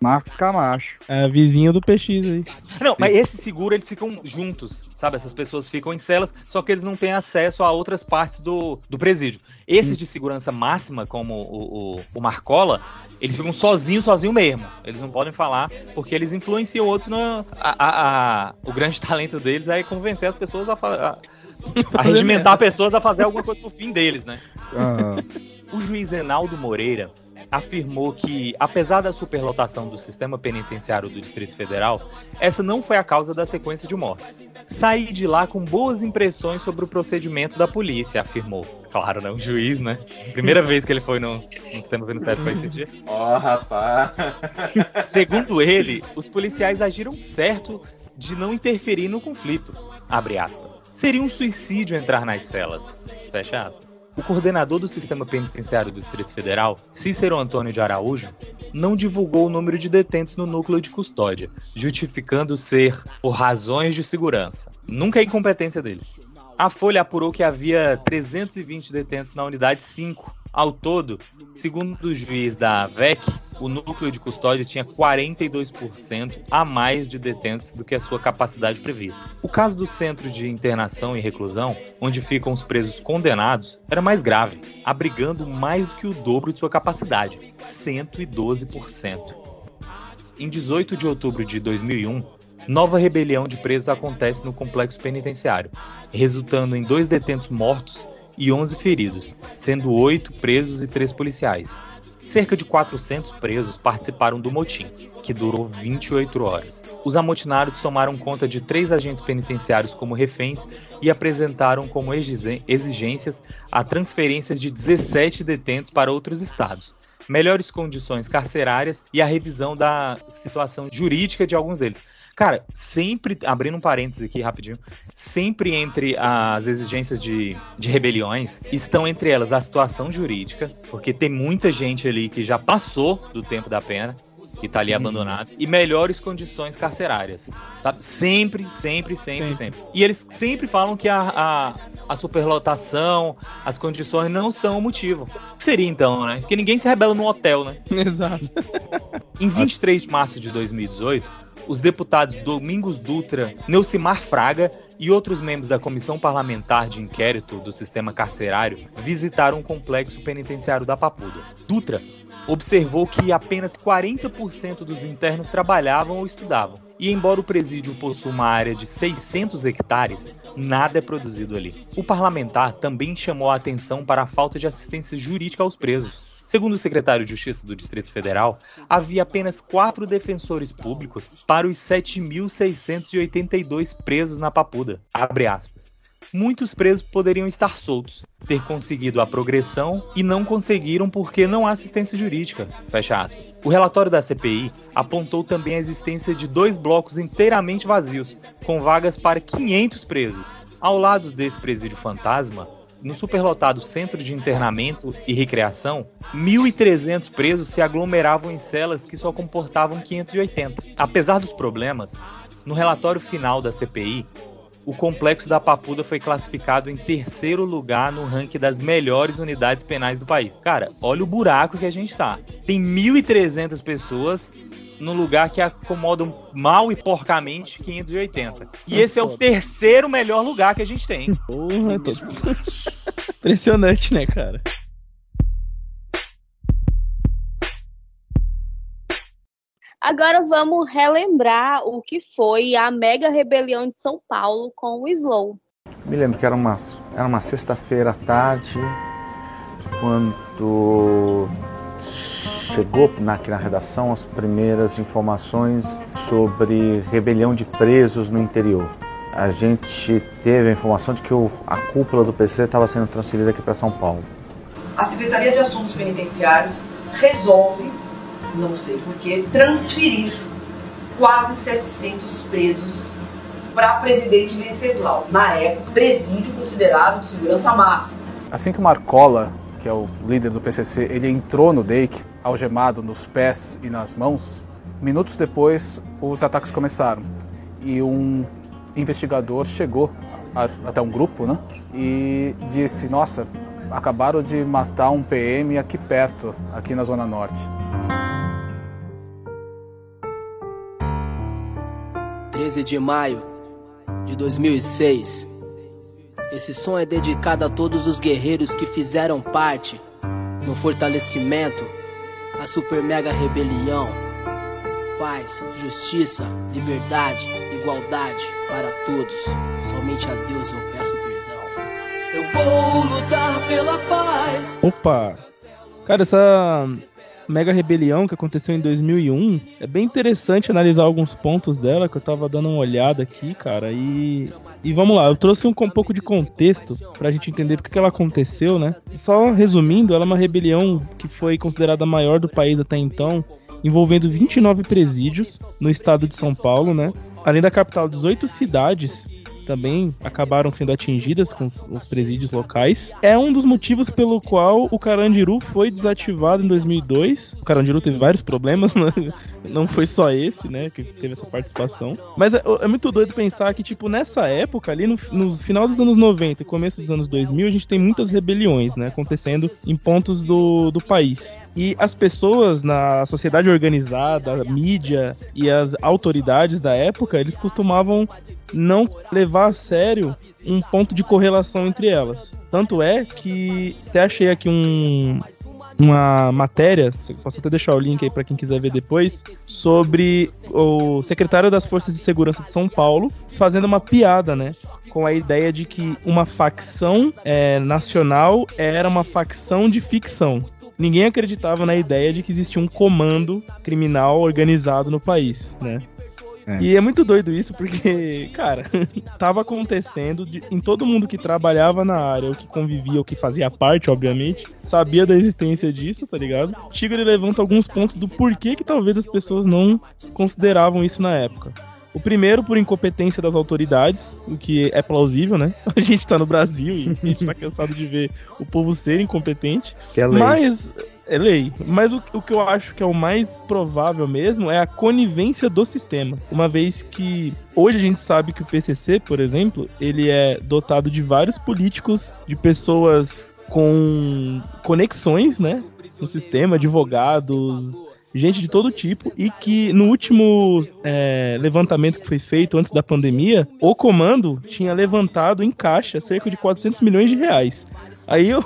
Marcos Camacho. É vizinho do PX aí. Não, mas esse seguro eles ficam juntos, sabe? Essas pessoas ficam em celas, só que eles não têm acesso a outras partes do, do presídio. Esses de segurança máxima, como o, o, o Marcola, eles ficam sozinhos, sozinhos mesmo. Eles não podem falar, porque eles influenciam outros no. A, a- a- o grande <laughs> talento deles é convencer as pessoas a, a, a regimentar pessoas a fazer alguma coisa pro fim deles, né? Ah, O juiz Enaldo Moreira afirmou que, apesar da superlotação do sistema penitenciário do Distrito Federal, essa não foi a causa da sequência de mortes. Saí de lá com boas impressões sobre o procedimento da polícia, afirmou. Claro, né? Um juiz, né? Primeira vez que ele foi no, no sistema penitenciário foi esse dia. Ó, rapaz. Segundo ele, os policiais agiram certo de não interferir no conflito. Abre aspas. Seria um suicídio entrar nas celas. Fecha aspas. O coordenador do sistema penitenciário do Distrito Federal, Cícero Antônio de Araújo, não divulgou o número de detentos no núcleo de custódia, justificando ser por razões de segurança. Nunca é incompetência deles. A Folha apurou que havia 320 detentos na unidade 5. Ao todo, segundo o juiz da VEC, o núcleo de custódia tinha 42% a mais de detentos do que a sua capacidade prevista. O caso do centro de internação e reclusão, onde ficam os presos condenados, era mais grave, abrigando mais do que o dobro de sua capacidade, 112%. Em 18 de outubro de 2001, nova rebelião de presos acontece no complexo penitenciário, resultando em dois detentos mortos e 11 feridos, sendo oito presos e três policiais. Cerca de 400 presos participaram do motim, que durou 28 horas. Os amotinados tomaram conta de três agentes penitenciários como reféns e apresentaram como exigências a transferência de 17 detentos para outros estados, melhores condições carcerárias e a revisão da situação jurídica de alguns deles. Cara, sempre, abrindo um parênteses aqui rapidinho, sempre entre as exigências de, de rebeliões, estão entre elas a situação jurídica, porque tem muita gente ali que já passou do tempo da pena, que tá ali Uhum. abandonado, e melhores condições carcerárias. Tá? Sempre, sempre, sempre, sempre. E eles sempre falam que a, a, a superlotação, as condições não são o motivo. O que seria então, né? Porque ninguém se rebela num hotel, né? <laughs> Exato. Em 23 de março de 2018, os deputados Domingos Dutra, Neucimar Fraga e outros membros da Comissão Parlamentar de Inquérito do Sistema Carcerário visitaram o complexo penitenciário da Papuda. Dutra observou que apenas 40% dos internos trabalhavam ou estudavam. E embora o presídio possua uma área de 600 hectares, nada é produzido ali. O parlamentar também chamou a atenção para a falta de assistência jurídica aos presos. Segundo o secretário de Justiça do Distrito Federal, havia apenas quatro defensores públicos para os 7.682 presos na Papuda. Muitos presos poderiam estar soltos, ter conseguido a progressão e não conseguiram porque não há assistência jurídica. Fecha aspas. O relatório da CPI apontou também a existência de dois blocos inteiramente vazios, com vagas para 500 presos. Ao lado desse presídio fantasma, no superlotado Centro de Internamento e Recreação, 1.300 presos se aglomeravam em celas que só comportavam 580. Apesar dos problemas, no relatório final da CPI, o complexo da Papuda foi classificado em terceiro lugar no ranking das melhores unidades penais do país. Cara, olha o buraco que a gente tá. Tem 1.300 pessoas no lugar que acomodam mal e porcamente 580. E esse é o terceiro melhor lugar que a gente tem. Porra, tô... <laughs> Impressionante, né, cara? Agora vamos relembrar o que foi a mega rebelião de São Paulo com o Slow. Me lembro que era uma, era uma sexta-feira à tarde, quando chegou na- aqui na redação as primeiras informações sobre rebelião de presos no interior. A gente teve a informação de que o- a cúpula do PC estava sendo transferida aqui para São Paulo. A Secretaria de Assuntos Penitenciários resolve, não sei porquê, transferir quase 700 presos para presidente Venceslau. Na época, presídio considerado de segurança máxima. Assim que o Marcola, que é o líder do PCC, ele entrou no DEIC, algemado nos pés e nas mãos, minutos depois os ataques começaram. E um investigador chegou a- até um grupo né, e disse: Nossa, acabaram de matar um PM aqui perto, aqui na Zona Norte. 13 de maio de 2006. Esse som é dedicado a todos os guerreiros que fizeram parte no fortalecimento da super mega rebelião. Paz, justiça, liberdade, igualdade para todos. Somente a Deus eu peço perdão. Eu vou lutar pela paz. Opa! Cara, essa mega rebelião que aconteceu em 2001 é bem interessante analisar alguns pontos dela que eu tava dando uma olhada aqui, cara. E, e vamos lá, eu trouxe um, um pouco de contexto pra gente entender porque que ela aconteceu, né? Só resumindo, ela é uma rebelião que foi considerada a maior do país até então, envolvendo 29 presídios no estado de São Paulo, né? Além da capital, 18 cidades também acabaram sendo atingidas com os, os presídios locais. É um dos motivos pelo qual o Carandiru foi desativado em 2002. O Carandiru teve vários problemas, <laughs> né? não foi só esse, né, que teve essa participação. Mas é, é muito doido pensar que, tipo, nessa época, ali no, no final dos anos 90 e começo dos anos 2000, a gente tem muitas rebeliões, né, acontecendo em pontos do, do país. E as pessoas na sociedade organizada, a mídia e as autoridades da época, eles costumavam não levar a sério um ponto de correlação entre elas. Tanto é que até achei aqui um, uma matéria, posso até deixar o link aí para quem quiser ver depois, sobre o secretário das Forças de Segurança de São Paulo fazendo uma piada, né? Com a ideia de que uma facção é, nacional era uma facção de ficção. Ninguém acreditava na ideia de que existia um comando criminal organizado no país, né? É. E é muito doido isso, porque, cara, <laughs> tava acontecendo de- em todo mundo que trabalhava na área, ou que convivia, ou que fazia parte, obviamente, sabia da existência disso, tá ligado? Chico ele levanta alguns pontos do porquê que talvez as pessoas não consideravam isso na época. O primeiro, por incompetência das autoridades, o que é plausível, né? <laughs> A gente tá no Brasil e a gente tá <laughs> cansado de ver o povo ser incompetente. Que é lei. Mas. É lei. Mas o, o que eu acho que é o mais provável mesmo é a conivência do sistema. Uma vez que hoje a gente sabe que o PCC, por exemplo, ele é dotado de vários políticos, de pessoas com conexões, né? No sistema, advogados, gente de todo tipo, e que no último é, levantamento que foi feito antes da pandemia, o comando tinha levantado em caixa cerca de 400 milhões de reais. Aí eu.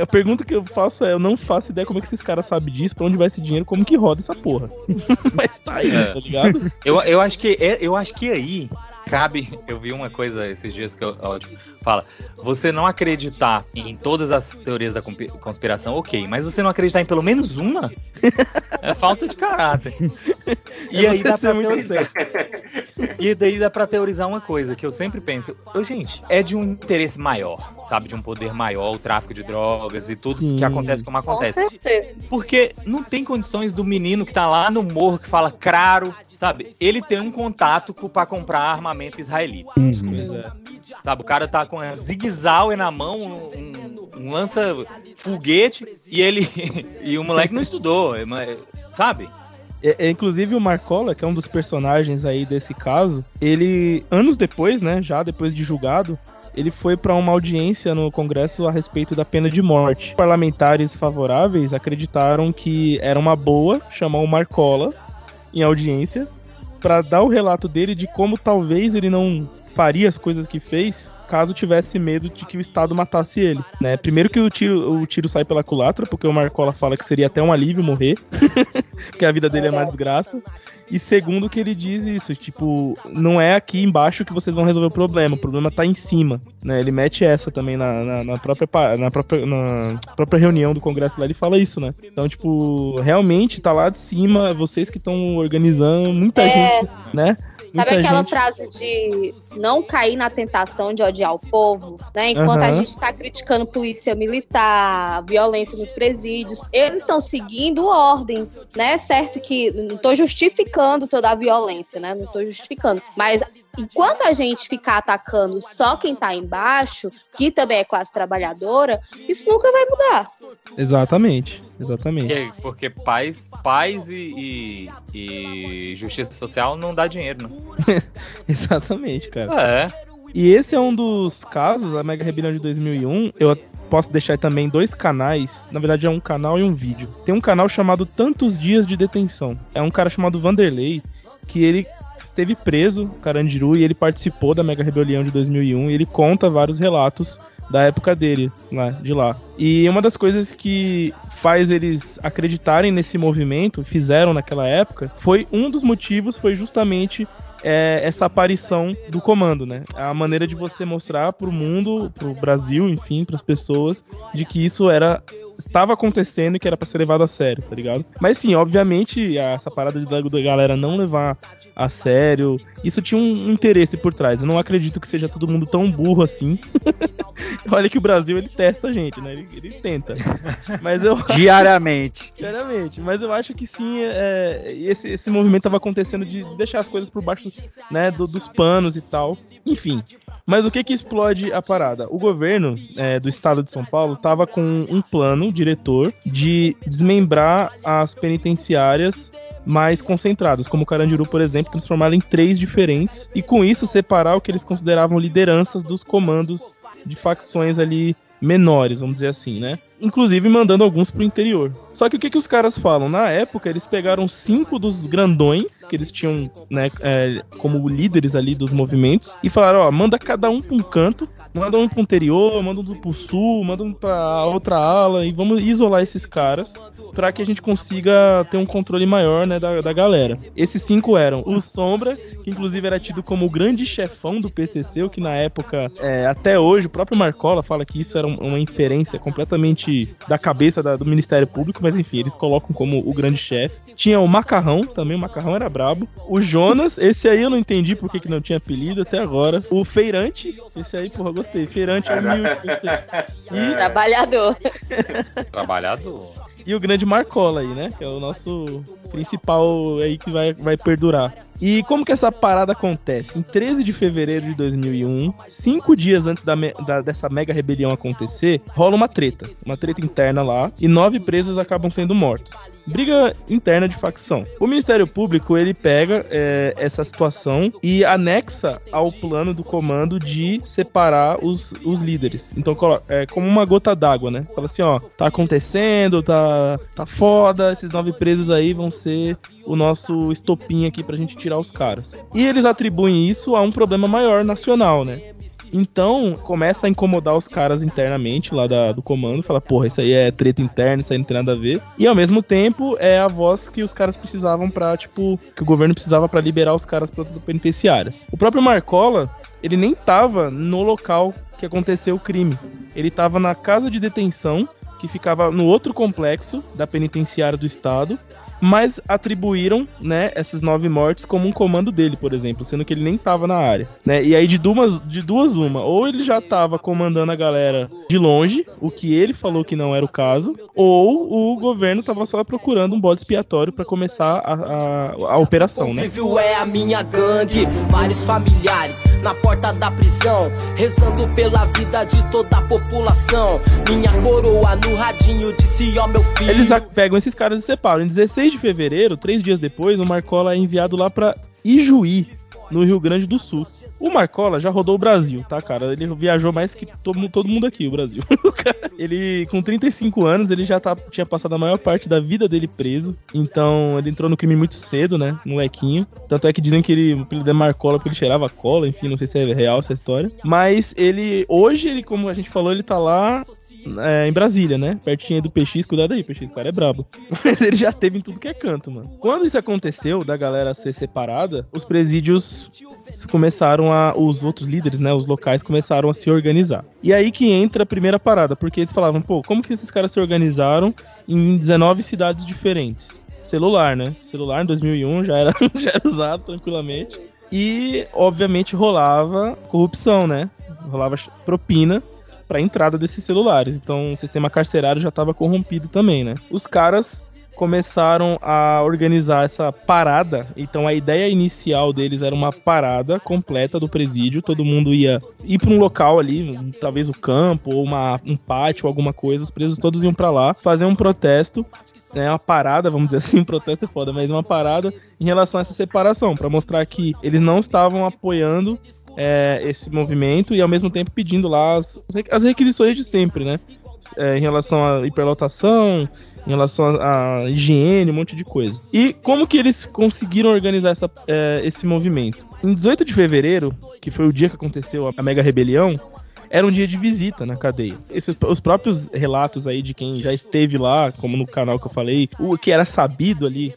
A pergunta que eu faço é: eu não faço ideia como é que esses caras sabem disso, pra onde vai esse dinheiro, como que roda essa porra. <laughs> Mas tá aí, É. tá ligado? Eu, eu acho que é- eu acho que aí cabe. Eu vi uma coisa esses dias que eu, ótimo, fala. Você não acreditar em todas as teorias da conspiração, ok, mas você não acreditar em pelo menos uma <laughs> é falta de caráter. <laughs> E aí dá pra teorizar. <laughs> E daí dá pra teorizar uma coisa que eu sempre penso, eu, gente, é de um interesse maior, sabe? De um poder maior, o tráfico de drogas e tudo que acontece como acontece. certeza. Porque não tem condições do menino que tá lá no morro que fala craro, sabe? Ele tem um contato co- pra comprar armamento israelita. Sabe, o cara tá com a zigue-zague na mão, um, um lança-foguete e ele. <laughs> e o moleque não estudou, é, mas- sabe? É, é, inclusive o Marcola, que é um dos personagens aí desse caso, ele, anos depois, né, já depois de julgado, ele foi para uma audiência no Congresso a respeito da pena de morte. Parlamentares favoráveis acreditaram que era uma boa chamar o Marcola em audiência para dar o relato dele de como talvez ele não faria as coisas que fez caso tivesse medo de que o Estado matasse ele, né? Primeiro que o tiro, o tiro sai pela culatra, porque o Marcola fala que seria até um alívio morrer, <laughs> porque a vida dele é uma desgraça. E segundo que ele diz isso, tipo, não é aqui embaixo que vocês vão resolver o problema, o problema tá em cima, né? Ele mete essa também na, na, na própria, na, própria, na própria reunião do Congresso lá, ele fala isso, né? Então, tipo, realmente tá lá de cima, vocês que estão organizando, muita É. gente, né? Sabe aquela gente- frase de não cair na tentação de odiar o povo, né? Enquanto a Aham. gente tá criticando polícia militar, violência nos presídios, eles estão seguindo ordens, né? Certo que não tô justificando toda a violência, né? Não tô justificando, mas enquanto a gente ficar atacando só quem tá embaixo, que também é classe trabalhadora, isso nunca vai mudar. Exatamente, exatamente. Porque, porque paz, paz e, e, e justiça social não dá dinheiro, né? <laughs> Exatamente, cara. É. E esse é um dos casos, a Mega Rebelião de 2001. Eu posso deixar também dois canais. Na verdade, é um canal e um vídeo. Tem um canal chamado Tantos Dias de Detenção. É um cara chamado Vanderlei, que ele esteve preso, Carandiru, e ele participou da Mega Rebelião de 2001. E ele conta vários relatos da época dele, lá, de lá. E uma das coisas que faz eles acreditarem nesse movimento, fizeram naquela época, foi um dos motivos foi justamente é, essa aparição do comando, né? A maneira de você mostrar pro mundo, pro Brasil, enfim, pras pessoas, de que isso era estava acontecendo e que era pra ser levado a sério, tá ligado? Mas sim, obviamente, essa parada da, da galera não levar a sério, isso tinha um interesse por trás. Eu não acredito que seja todo mundo tão burro assim. <laughs> Olha que o Brasil ele testa a gente, né? Ele, ele tenta. Mas eu <laughs> <laughs> Diariamente. Diariamente. Mas eu acho que sim, é, esse, esse movimento tava acontecendo de deixar as coisas por baixo né, do- dos panos e tal. Enfim. Mas o que que explode a parada? O governo é, do estado de São Paulo tava com um plano diretor de desmembrar as penitenciárias mais concentradas, como o Carandiru, por exemplo, transformá-la em três diferentes e com isso separar o que eles consideravam lideranças dos comandos de facções ali menores, vamos dizer assim, né? Inclusive mandando alguns pro interior. Só que o que, que os caras falam? Na época, eles pegaram cinco dos grandões, que eles tinham, né, é, como líderes ali dos movimentos, e falaram, ó, manda cada um pra um canto, manda um pro interior, manda um pro sul, manda um pra outra ala, e vamos isolar esses caras para que a gente consiga ter um controle maior, né, da, da galera. Esses cinco eram o Sombra, que inclusive era tido como o grande chefão do PCC, o que na época, é, até hoje, o próprio Marcola fala que isso era um- uma inferência completamente da cabeça da- do Ministério Público, mas enfim, eles colocam como o grande chefe. Tinha o Macarrão, também o Macarrão era brabo. O Jonas, <laughs> esse aí eu não entendi por que, que não tinha apelido até agora. O Feirante, esse aí, porra, gostei. Feirante é humilde, gostei. <laughs> Trabalhador. Trabalhador. E o grande Marcola aí, né? Que é o nosso principal aí que vai, vai perdurar. E como que essa parada acontece? Em 13 de fevereiro de 2001, cinco dias antes da, me- da- dessa mega rebelião acontecer, rola uma treta. Uma treta interna lá, e nove presos acabam sendo mortos. Briga interna de facção. O Ministério Público, ele pega é, essa situação e anexa ao plano do comando de separar os, os líderes. Então, é como uma gota d'água, né? Fala assim, ó, tá acontecendo, tá, tá foda, esses nove presos aí vão ser o nosso estopim aqui pra gente tirar os caras. E eles atribuem isso a um problema maior nacional, né? Então, começa a incomodar os caras internamente lá da- do comando, fala, porra, isso aí é treta interna, isso aí não tem nada a ver. E ao mesmo tempo, é a voz que os caras precisavam pra, tipo, que o governo precisava pra liberar os caras para penitenciárias. O próprio Marcola, ele nem tava no local que aconteceu o crime. Ele tava na casa de detenção, que ficava no outro complexo da penitenciária do estado, mas atribuíram, né, essas nove mortes como um comando dele, por exemplo, sendo que ele nem tava na área, né? E aí de duas, de duas uma, ou ele já tava comandando a galera de longe, o que ele falou que não era o caso, ou o governo tava só procurando um bode expiatório pra começar a, a, a operação, né? É a minha gangue, vários familiares na porta da prisão, rezando pela vida de toda a população. Minha coroa no radinho disse: Ó meu filho. Eles pegam esses caras e separam. Em 16 de fevereiro, três dias depois, o Marcola é enviado lá pra Ijuí, no Rio Grande do Sul. O Marcola já rodou o Brasil, tá, cara? Ele viajou mais que todo, todo mundo aqui, o Brasil. <laughs> Ele, com 35 anos, ele já tá, tinha passado a maior parte da vida dele preso. Então, ele entrou no crime muito cedo, né? Molequinho. Tanto é que dizem que ele, o apelido é Marcola porque ele cheirava cola, enfim, não sei se é real essa história. Mas ele, hoje, ele, como a gente falou, ele tá lá é, em Brasília, né? Pertinho do PX, cuidado aí, PX, o cara é brabo. Mas <laughs> ele já teve em tudo que é canto, mano. Quando isso aconteceu, da galera ser separada, os presídios começaram a. Os outros líderes, né? Os locais começaram a se organizar. E aí que entra a primeira parada, porque eles falavam, pô, como que esses caras se organizaram em 19 cidades diferentes? Celular, né? Celular em 2001 já era, <laughs> já era usado tranquilamente. E, obviamente, rolava corrupção, né? Rolava propina para entrada desses celulares. Então, o sistema carcerário já estava corrompido também, né? Os caras começaram a organizar essa parada. Então, a ideia inicial deles era uma parada completa do presídio. Todo mundo ia ir para um local ali, talvez o campo ou uma, um pátio, alguma coisa. Os presos todos iam para lá fazer um protesto né, uma parada, vamos dizer assim, protesto é foda, mas uma parada em relação a essa separação, para mostrar que eles não estavam apoiando é, esse movimento e ao mesmo tempo pedindo lá as, as requisições de sempre, né? É, em relação à hiperlotação, em relação à higiene, um monte de coisa. E como que eles conseguiram organizar essa, é, esse movimento? Em 18 de fevereiro, que foi o dia que aconteceu a mega rebelião, era um dia de visita na cadeia. Esses, os próprios relatos aí de quem já esteve lá, como no canal que eu falei, o que era sabido ali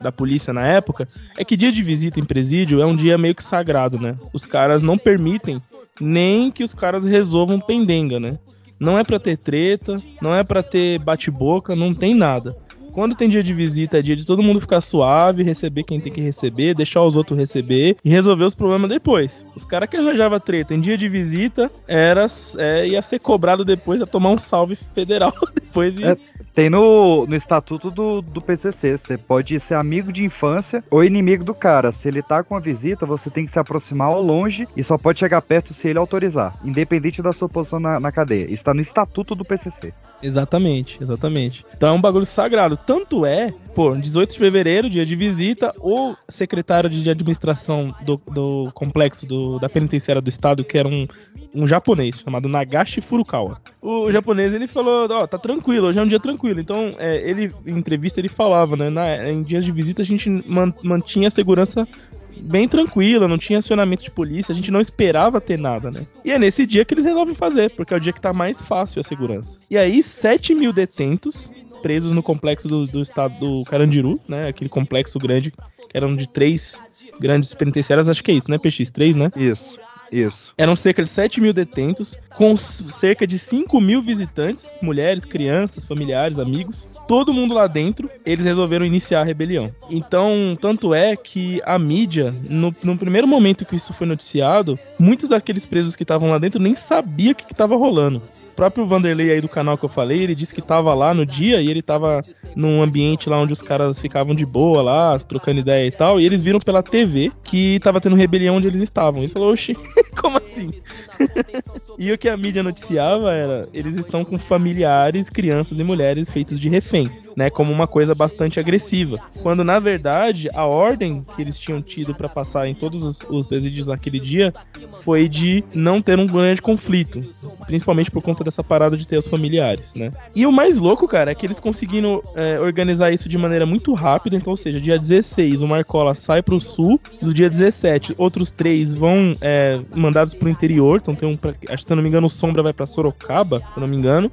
da polícia na época, é que dia de visita em presídio é um dia meio que sagrado, né? Os caras não permitem nem que os caras resolvam pendenga, né? Não é pra ter treta, não é pra ter bate-boca, não tem nada. Quando tem dia de visita, é dia de todo mundo ficar suave, receber quem tem que receber, deixar os outros receber e resolver os problemas depois. Os caras que arranjavam treta em dia de visita era, é, ia ser cobrado depois a tomar um salve federal <laughs> depois e. É, tem no, no estatuto do, do PCC, você pode ser amigo de infância ou inimigo do cara. Se ele tá com a visita, você tem que se aproximar ao longe e só pode chegar perto se ele autorizar, independente da sua posição na, na cadeia. Está no estatuto do PCC. Exatamente, exatamente. Então é um bagulho sagrado. Tanto é, pô, 18 de fevereiro, dia de visita, o secretário de administração do, do complexo do, da penitenciária do estado, que era um, um japonês, chamado Nagashi Furukawa. O japonês, ele falou, ó, tá tranquilo, hoje é um dia tranquilo. Então, é, ele, em entrevista, ele falava, né, na, em dias de visita a gente man, mantinha a segurança bem tranquila, não tinha acionamento de polícia, a gente não esperava ter nada, né? E é nesse dia que eles resolvem fazer, porque é o dia que tá mais fácil a segurança. E aí, 7 mil detentos presos no complexo do, do estado do Carandiru, né? Aquele complexo grande, que eram de três grandes penitenciárias, acho que é isso, né, PX? Três, né? Isso. Isso. Eram cerca de 7 mil detentos, com cerca de 5 mil visitantes, mulheres, crianças, familiares, amigos. Todo mundo lá dentro, eles resolveram iniciar a rebelião. Então, tanto é que a mídia, no, no primeiro momento que isso foi noticiado, muitos daqueles presos que estavam lá dentro nem sabia o que, que tava rolando. O próprio Vanderlei aí do canal que eu falei, ele disse que tava lá no dia e ele tava num ambiente lá onde os caras ficavam de boa lá, trocando ideia e tal, e eles viram pela TV que tava tendo rebelião onde eles estavam. Ele falou, oxi, <laughs> como assim? <laughs> e o que a mídia noticiava era, eles estão com familiares, crianças e mulheres feitos de refém, né, como uma coisa bastante agressiva. Quando na verdade a ordem que eles tinham tido para passar em todos os, os presídios naquele dia foi de não ter um grande conflito, principalmente por conta dessa parada de ter os familiares, né? E o mais louco, cara, é que eles conseguiram é, organizar isso de maneira muito rápida, então, ou seja, dia 16 o Marcola sai pro sul, no dia 17 outros três vão é, mandados pro interior, então tem um, pra- acho que se eu não me engano o Sombra vai pra Sorocaba, se eu não me engano.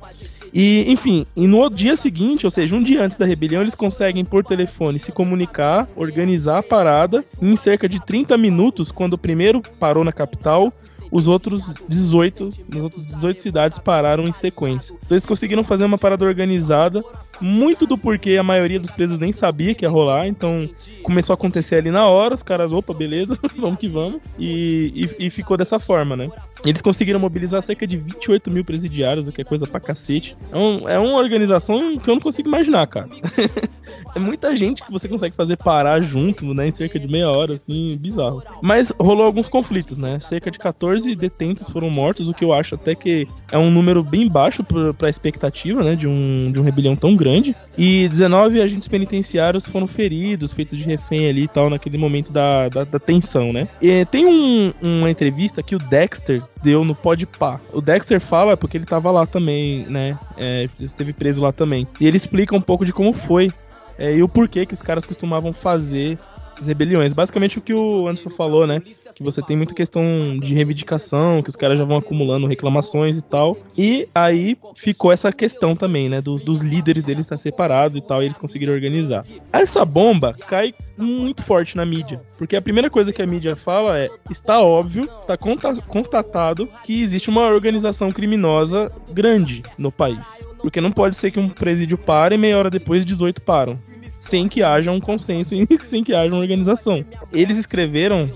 E, enfim, e no dia seguinte, ou seja, um dia antes da rebelião, eles conseguem por telefone se comunicar, organizar a parada. E em cerca de 30 minutos, quando o primeiro parou na capital, os outros 18, as outras 18 cidades pararam em sequência. Então eles conseguiram fazer uma parada organizada, muito do porquê a maioria dos presos nem sabia que ia rolar, então começou a acontecer ali na hora, os caras, opa, beleza, <laughs> vamos que vamos, e, e, e ficou dessa forma, né? Eles conseguiram mobilizar cerca de 28 mil presidiários, o que é coisa pra cacete. É, um- é uma organização que eu não consigo imaginar, cara. <laughs> é muita gente que você consegue fazer parar junto, né? Em cerca de meia hora, assim, bizarro. Mas rolou alguns conflitos, né? Cerca de 14 detentos foram mortos, o que eu acho até que é um número bem baixo pra, pra expectativa, né? De um, de um rebelião tão grande. E 19 agentes penitenciários foram feridos, feitos de refém ali e tal, naquele momento da, da, da tensão, né? E tem um- uma entrevista que o Dexter deu no Podpah. O Dexter fala porque ele tava lá também, né? É, esteve preso lá também. E ele explica um pouco de como foi é, e o porquê que os caras costumavam fazer essas rebeliões. Basicamente o que o Anderson falou, né? Que você tem muita questão de reivindicação, que os caras já vão acumulando reclamações e tal. E aí ficou essa questão também, né? Dos, dos líderes deles estar separados e tal, e eles conseguiram organizar. Essa bomba cai muito forte na mídia. Porque a primeira coisa que a mídia fala é: está óbvio, está constatado que existe uma organização criminosa grande no país. Porque não pode ser que um presídio pare e meia hora depois 18 param sem que haja um consenso e <laughs> sem que haja uma organização. Eles escreveram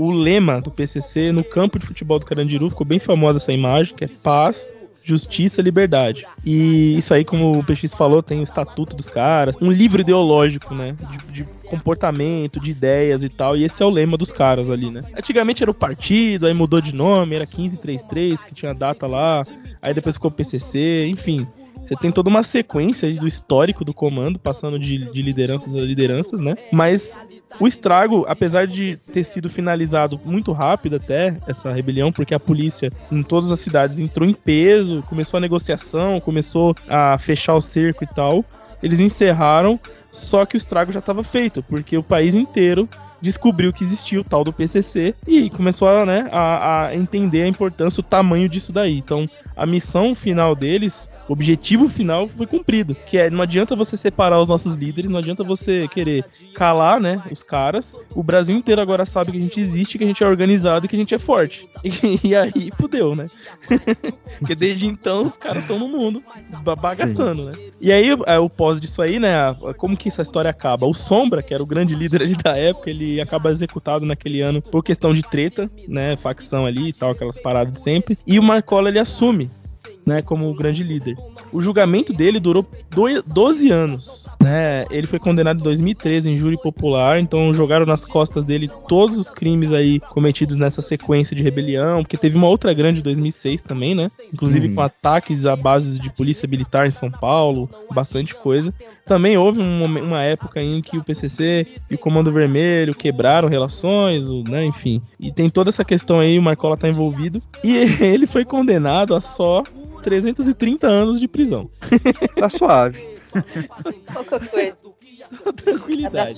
o lema do PCC no campo de futebol do Carandiru, ficou bem famosa essa imagem, que é paz, justiça, liberdade. E isso aí, como o PX falou, tem o estatuto dos caras, um livro ideológico, né, de, de comportamento, de ideias e tal, e esse é o lema dos caras ali, né. Antigamente era o partido, aí mudou de nome, era 1533, que tinha data lá, aí depois ficou PCC, enfim. Você tem toda uma sequência do histórico do comando, passando de, de lideranças a lideranças, né? Mas o estrago, apesar de ter sido finalizado muito rápido até essa rebelião, porque a polícia em todas as cidades entrou em peso, começou a negociação, começou a fechar o cerco e tal, eles encerraram, só que o estrago já estava feito, porque o país inteiro descobriu que existia o tal do PCC e começou a, né, a, a entender a importância, o tamanho disso daí. Então, a missão final deles, o objetivo final foi cumprido, que é não adianta você separar os nossos líderes, não adianta você querer calar, né, os caras. O Brasil inteiro agora sabe que a gente existe, que a gente é organizado e que a gente é forte. <laughs> E, e aí fudeu, né? <laughs> Porque desde então os caras estão no mundo ba- bagaçando, né? E aí é, o pós disso aí, né, como que essa história acaba? O Sombra, que era o grande líder ali da época, ele acaba executado naquele ano por questão de treta, né, facção ali e tal, aquelas paradas de sempre. E o Marcola ele assume né, como o grande líder. O julgamento dele durou doi- 12 anos, né? Ele foi condenado em 2013 em júri popular, então jogaram nas costas dele todos os crimes aí cometidos nessa sequência de rebelião, porque teve uma outra grande em 2006 também, né? Inclusive Uhum. com ataques a bases de polícia militar em São Paulo, bastante coisa. Também houve um uma época em que o PCC e o Comando Vermelho quebraram relações, né, enfim. E tem toda essa questão aí, o Marcola tá envolvido. E <laughs> ele foi condenado a só 330 anos de prisão. Tá suave. Pouca coisa. <laughs> Tranquilidade.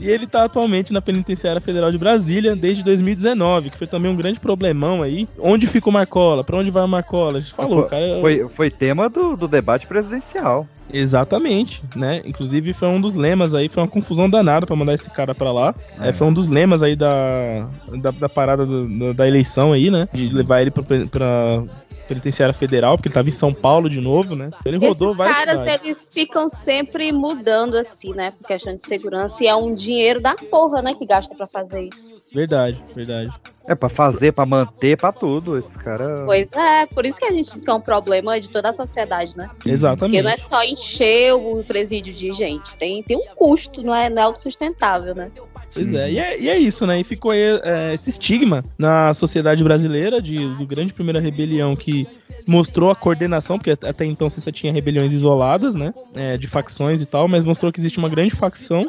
E ele tá atualmente na Penitenciária Federal de Brasília desde 2019, que foi também um grande problemão aí. Onde fica o Marcola? Pra onde vai o Marcola? A gente falou, foi, cara. foi, foi tema do, do debate presidencial. Exatamente, né? Inclusive foi um dos lemas aí, foi uma confusão danada pra mandar esse cara pra lá. É, foi um dos lemas aí da, da, da parada do- da, da eleição aí, né? De levar ele pra, pra penitenciária federal, porque ele tava em São Paulo de novo, né? Ele rodou Esses várias caras, cidades. eles ficam sempre mudando assim, né? Por questão de segurança. E é um dinheiro da porra, né? Que gasta pra fazer isso. Verdade, verdade. É pra fazer, pra manter, pra tudo. Esse cara. Pois é, por isso que a gente diz que é um problema de toda a sociedade, né? Exatamente. Porque não é só encher o presídio de gente, tem, tem um custo, não é, não é autossustentável, né? Pois é, e é, e é isso, né? E ficou aí, é, esse estigma na sociedade brasileira de, do grande primeira rebelião que mostrou a coordenação, porque até então você só tinha rebeliões isoladas, né? É, de facções e tal, mas mostrou que existe uma grande facção.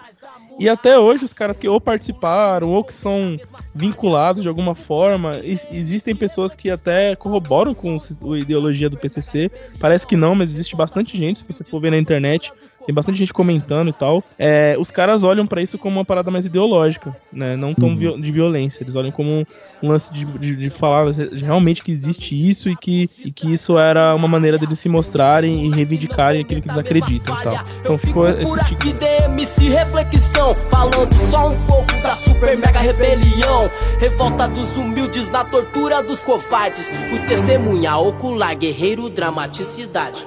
E até hoje os caras que ou participaram ou que são vinculados de alguma forma, existem pessoas que até corroboram com a ideologia do PCC. Parece que não, mas existe bastante gente, se você for ver na internet, tem bastante gente comentando e tal. É, os caras olham pra isso como uma parada mais ideológica, né? Não tão viol- de violência. Eles olham como um, um lance de, de, de falar realmente que existe isso e que, e que isso era uma maneira deles se mostrarem e reivindicarem aquilo que eles acreditam e tal. Então ficou esse Por aqui DMC Reflexão Falando só um pouco da super mega rebelião Revolta dos humildes na tortura dos covardes Fui testemunha ocular, guerreiro, dramaticidade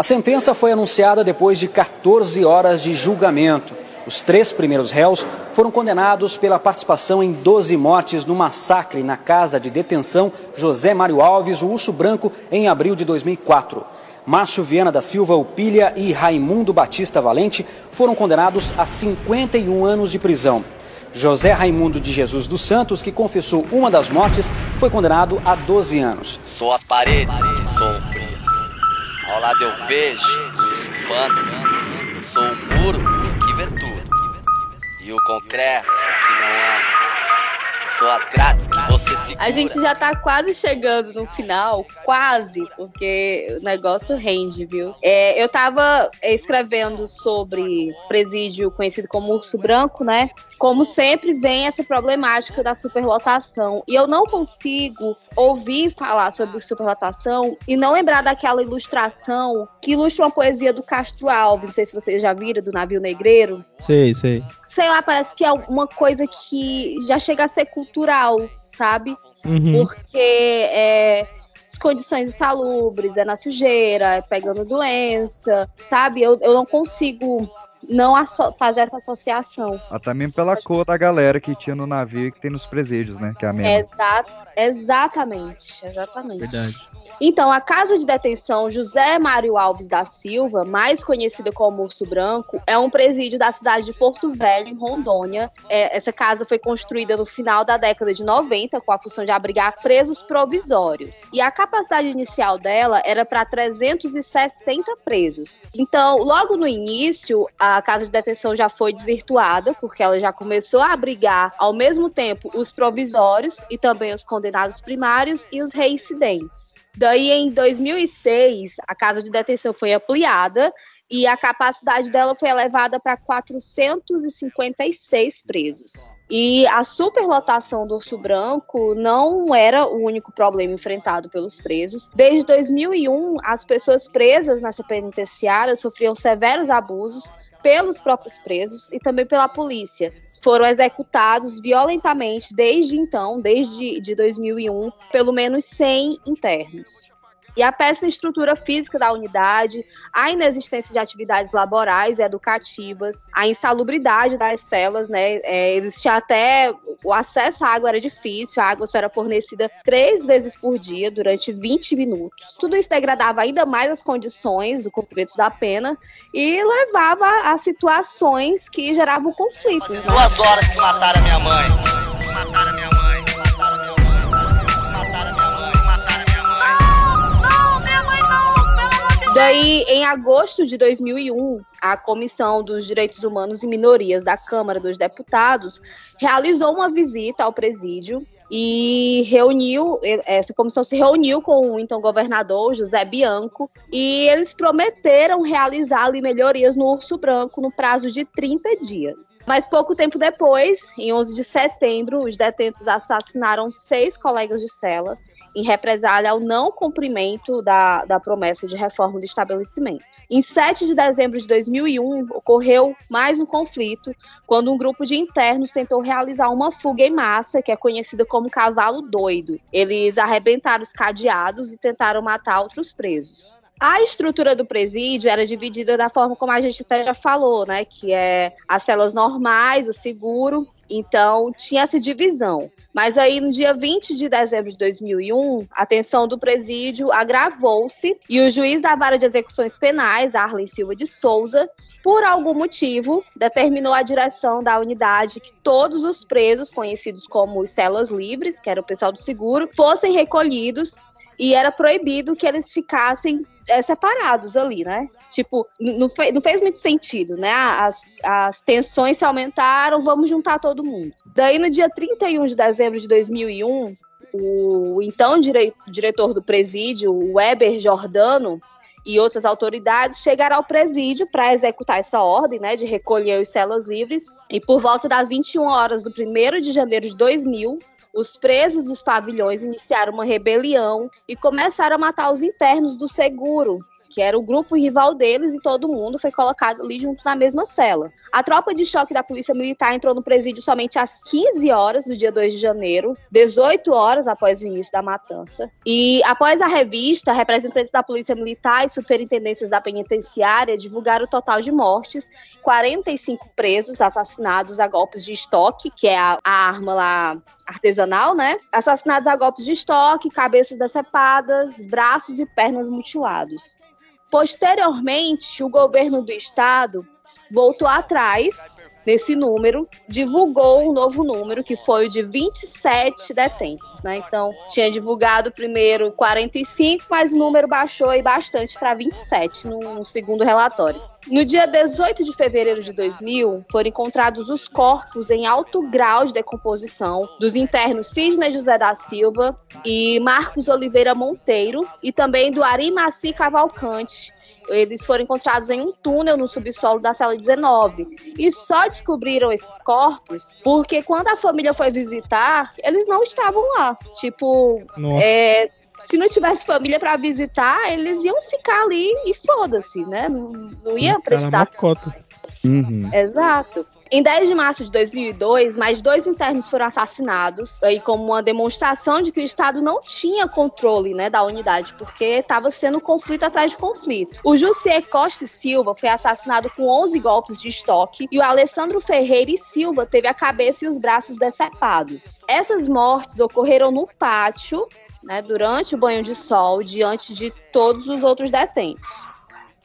A sentença foi anunciada depois de 14 horas de julgamento. Os três primeiros réus foram condenados pela participação em 12 mortes no massacre na casa de detenção José Mário Alves, o Urso Branco, em abril de 2004. Márcio Viana da Silva Upilha e Raimundo Batista Valente foram condenados a 51 anos de prisão. José Raimundo de Jesus dos Santos, que confessou uma das mortes, foi condenado a 12 anos. Sou as paredes que são frias. Ao lado eu vejo o espano. Sou o muro que vê tudo. E o concreto que não ama. Sou as grades que você segura. A gente já tá quase chegando no final, quase, porque o negócio rende, viu? É, eu tava escrevendo sobre presídio conhecido como Urso Branco, né? Como sempre, vem essa problemática da superlotação. E eu não consigo ouvir falar sobre superlotação e não lembrar daquela ilustração que ilustra uma poesia do Castro Alves. Não sei se vocês já viram, do Navio Negreiro Sei, sei. sei lá, parece que é uma coisa que já chega a ser cultural, sabe? Uhum. Porque é, as condições insalubres, é na sujeira, é pegando doença, sabe? Eu, eu não consigo não fazer essa associação. Até mesmo pela cor da galera que tinha no navio e que tem nos presídios, né? Que é a mesma. Exa exatamente, exatamente. Verdade. Então, a casa de detenção José Mário Alves da Silva, mais conhecida como Urso Branco, é um presídio da cidade de Porto Velho, em Rondônia. É, essa casa foi construída no final da década de 90, com a função de abrigar presos provisórios. E a capacidade inicial dela era para 360 presos. Então, logo no início, a casa de detenção já foi desvirtuada, porque ela já começou a abrigar ao mesmo tempo os provisórios e também os condenados primários e os reincidentes. Daí, em 2006, a casa de detenção foi ampliada e a capacidade dela foi elevada para 456 presos. E a superlotação do Urso Branco não era o único problema enfrentado pelos presos. Desde 2001, as pessoas presas nessa penitenciária sofriam severos abusos pelos próprios presos e também pela polícia. Foram executados violentamente desde então, desde de 2001, pelo menos 100 internos. E a péssima estrutura física da unidade, a inexistência de atividades laborais e educativas, a insalubridade das celas, né? É, existia até o acesso à água era difícil, a água só era fornecida três vezes por dia durante 20 minutos. Tudo isso degradava ainda mais as condições do cumprimento da pena e levava a situações que geravam conflito. né? Duas horas que mataram a minha mãe. Mataram a minha mãe. Daí, em agosto de 2001, a Comissão dos Direitos Humanos e Minorias da Câmara dos Deputados realizou uma visita ao presídio e reuniu, essa comissão se reuniu com o então governador José Bianco e eles prometeram realizar ali melhorias no Urso Branco no prazo de 30 dias. Mas pouco tempo depois, em 11 de setembro, os detentos assassinaram seis colegas de cela em represália ao não cumprimento da, da promessa de reforma do estabelecimento. Em 7 de dezembro de 2001, ocorreu mais um conflito, quando um grupo de internos tentou realizar uma fuga em massa, que é conhecida como cavalo doido. Eles arrebentaram os cadeados e tentaram matar outros presos. A estrutura do presídio era dividida da forma como a gente até já falou, né? Que é as celas normais, o seguro. Então, tinha essa divisão. Mas aí, no dia 20 de dezembro de 2001, a tensão do presídio agravou-se e o juiz da vara de execuções penais, Arlen Silva de Souza, por algum motivo, determinou a direção da unidade que todos os presos, conhecidos como os celas livres, que era o pessoal do seguro, fossem recolhidos e era proibido que eles ficassem é, separados ali, né? Tipo, não, fe não, fez muito sentido, né? As, as tensões se aumentaram, vamos juntar todo mundo. Daí, no dia 31 de dezembro de 2001, o então dire diretor do presídio, Weber Jordano, e outras autoridades chegaram ao presídio para executar essa ordem, né, de recolher os celas livres. E por volta das 21 horas do 1 de janeiro de 2000, os presos dos pavilhões iniciaram uma rebelião e começaram a matar os internos do seguro, que era o grupo rival deles, e todo mundo foi colocado ali junto na mesma cela. A tropa de choque da Polícia Militar entrou no presídio somente às 15 horas do dia 2 de janeiro, 18 horas após o início da matança. E após a revista, representantes da Polícia Militar e superintendências da penitenciária divulgaram o total de mortes, 45 presos assassinados a golpes de estoque, que é a, a arma lá artesanal, né? Assassinados a golpes de estoque, cabeças decepadas, braços e pernas mutilados. Posteriormente, o governo do estado voltou atrás nesse número, divulgou um novo número, que foi o de 27 detentos, né? Então, tinha divulgado primeiro 45, mas o número baixou aí bastante para 27 no, no segundo relatório. No dia 18 de fevereiro de 2000, foram encontrados os corpos em alto grau de decomposição dos internos Sidney José da Silva e Marcos Oliveira Monteiro e também do Ari Maci Cavalcante, eles foram encontrados em um túnel no subsolo da cela 19. E só descobriram esses corpos porque quando a família foi visitar, eles não estavam lá. Tipo, é, se não tivesse família para visitar, eles iam ficar ali e foda-se, né? Não, não ia prestar. Uhum. Exato. Em 10 de março de 2002, mais dois internos foram assassinados, aí como uma demonstração de que o Estado não tinha controle né, da unidade, porque estava sendo conflito atrás de conflito. O Jussier Costa Silva foi assassinado com 11 golpes de estoque e o Alessandro Ferreira e Silva teve a cabeça e os braços decepados. Essas mortes ocorreram no pátio, né, durante o banho de sol, diante de todos os outros detentos.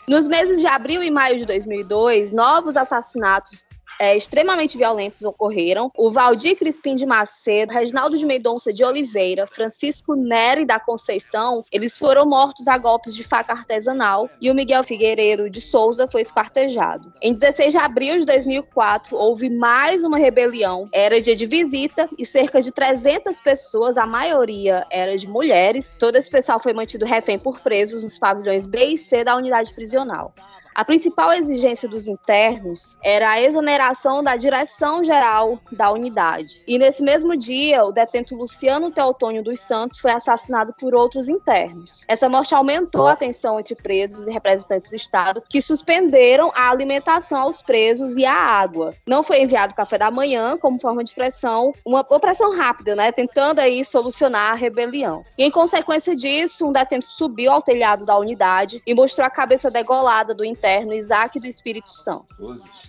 Nos meses de abril e maio de 2002, novos assassinatos é, extremamente violentos ocorreram. O Valdir Crispim de Macedo, Reginaldo de Mendonça de Oliveira, Francisco Neri da Conceição, eles foram mortos a golpes de faca artesanal e o Miguel Figueiredo de Souza foi esquartejado. Em 16 de abril de 2004, houve mais uma rebelião. Era dia de visita e cerca de 300 pessoas, a maioria era de mulheres. Todo esse pessoal foi mantido refém por presos nos pavilhões B e C da unidade prisional. A principal exigência dos internos era a exoneração da direção-geral da unidade. E nesse mesmo dia, o detento Luciano Teotônio dos Santos foi assassinado por outros internos. Essa morte aumentou a tensão entre presos e representantes do Estado, que suspenderam a alimentação aos presos e a água. Não foi enviado café da manhã como forma de pressão, uma opressão rápida, né, tentando aí solucionar a rebelião. E em consequência disso, um detento subiu ao telhado da unidade e mostrou a cabeça degolada do interno interno Isaac do Espírito Santo.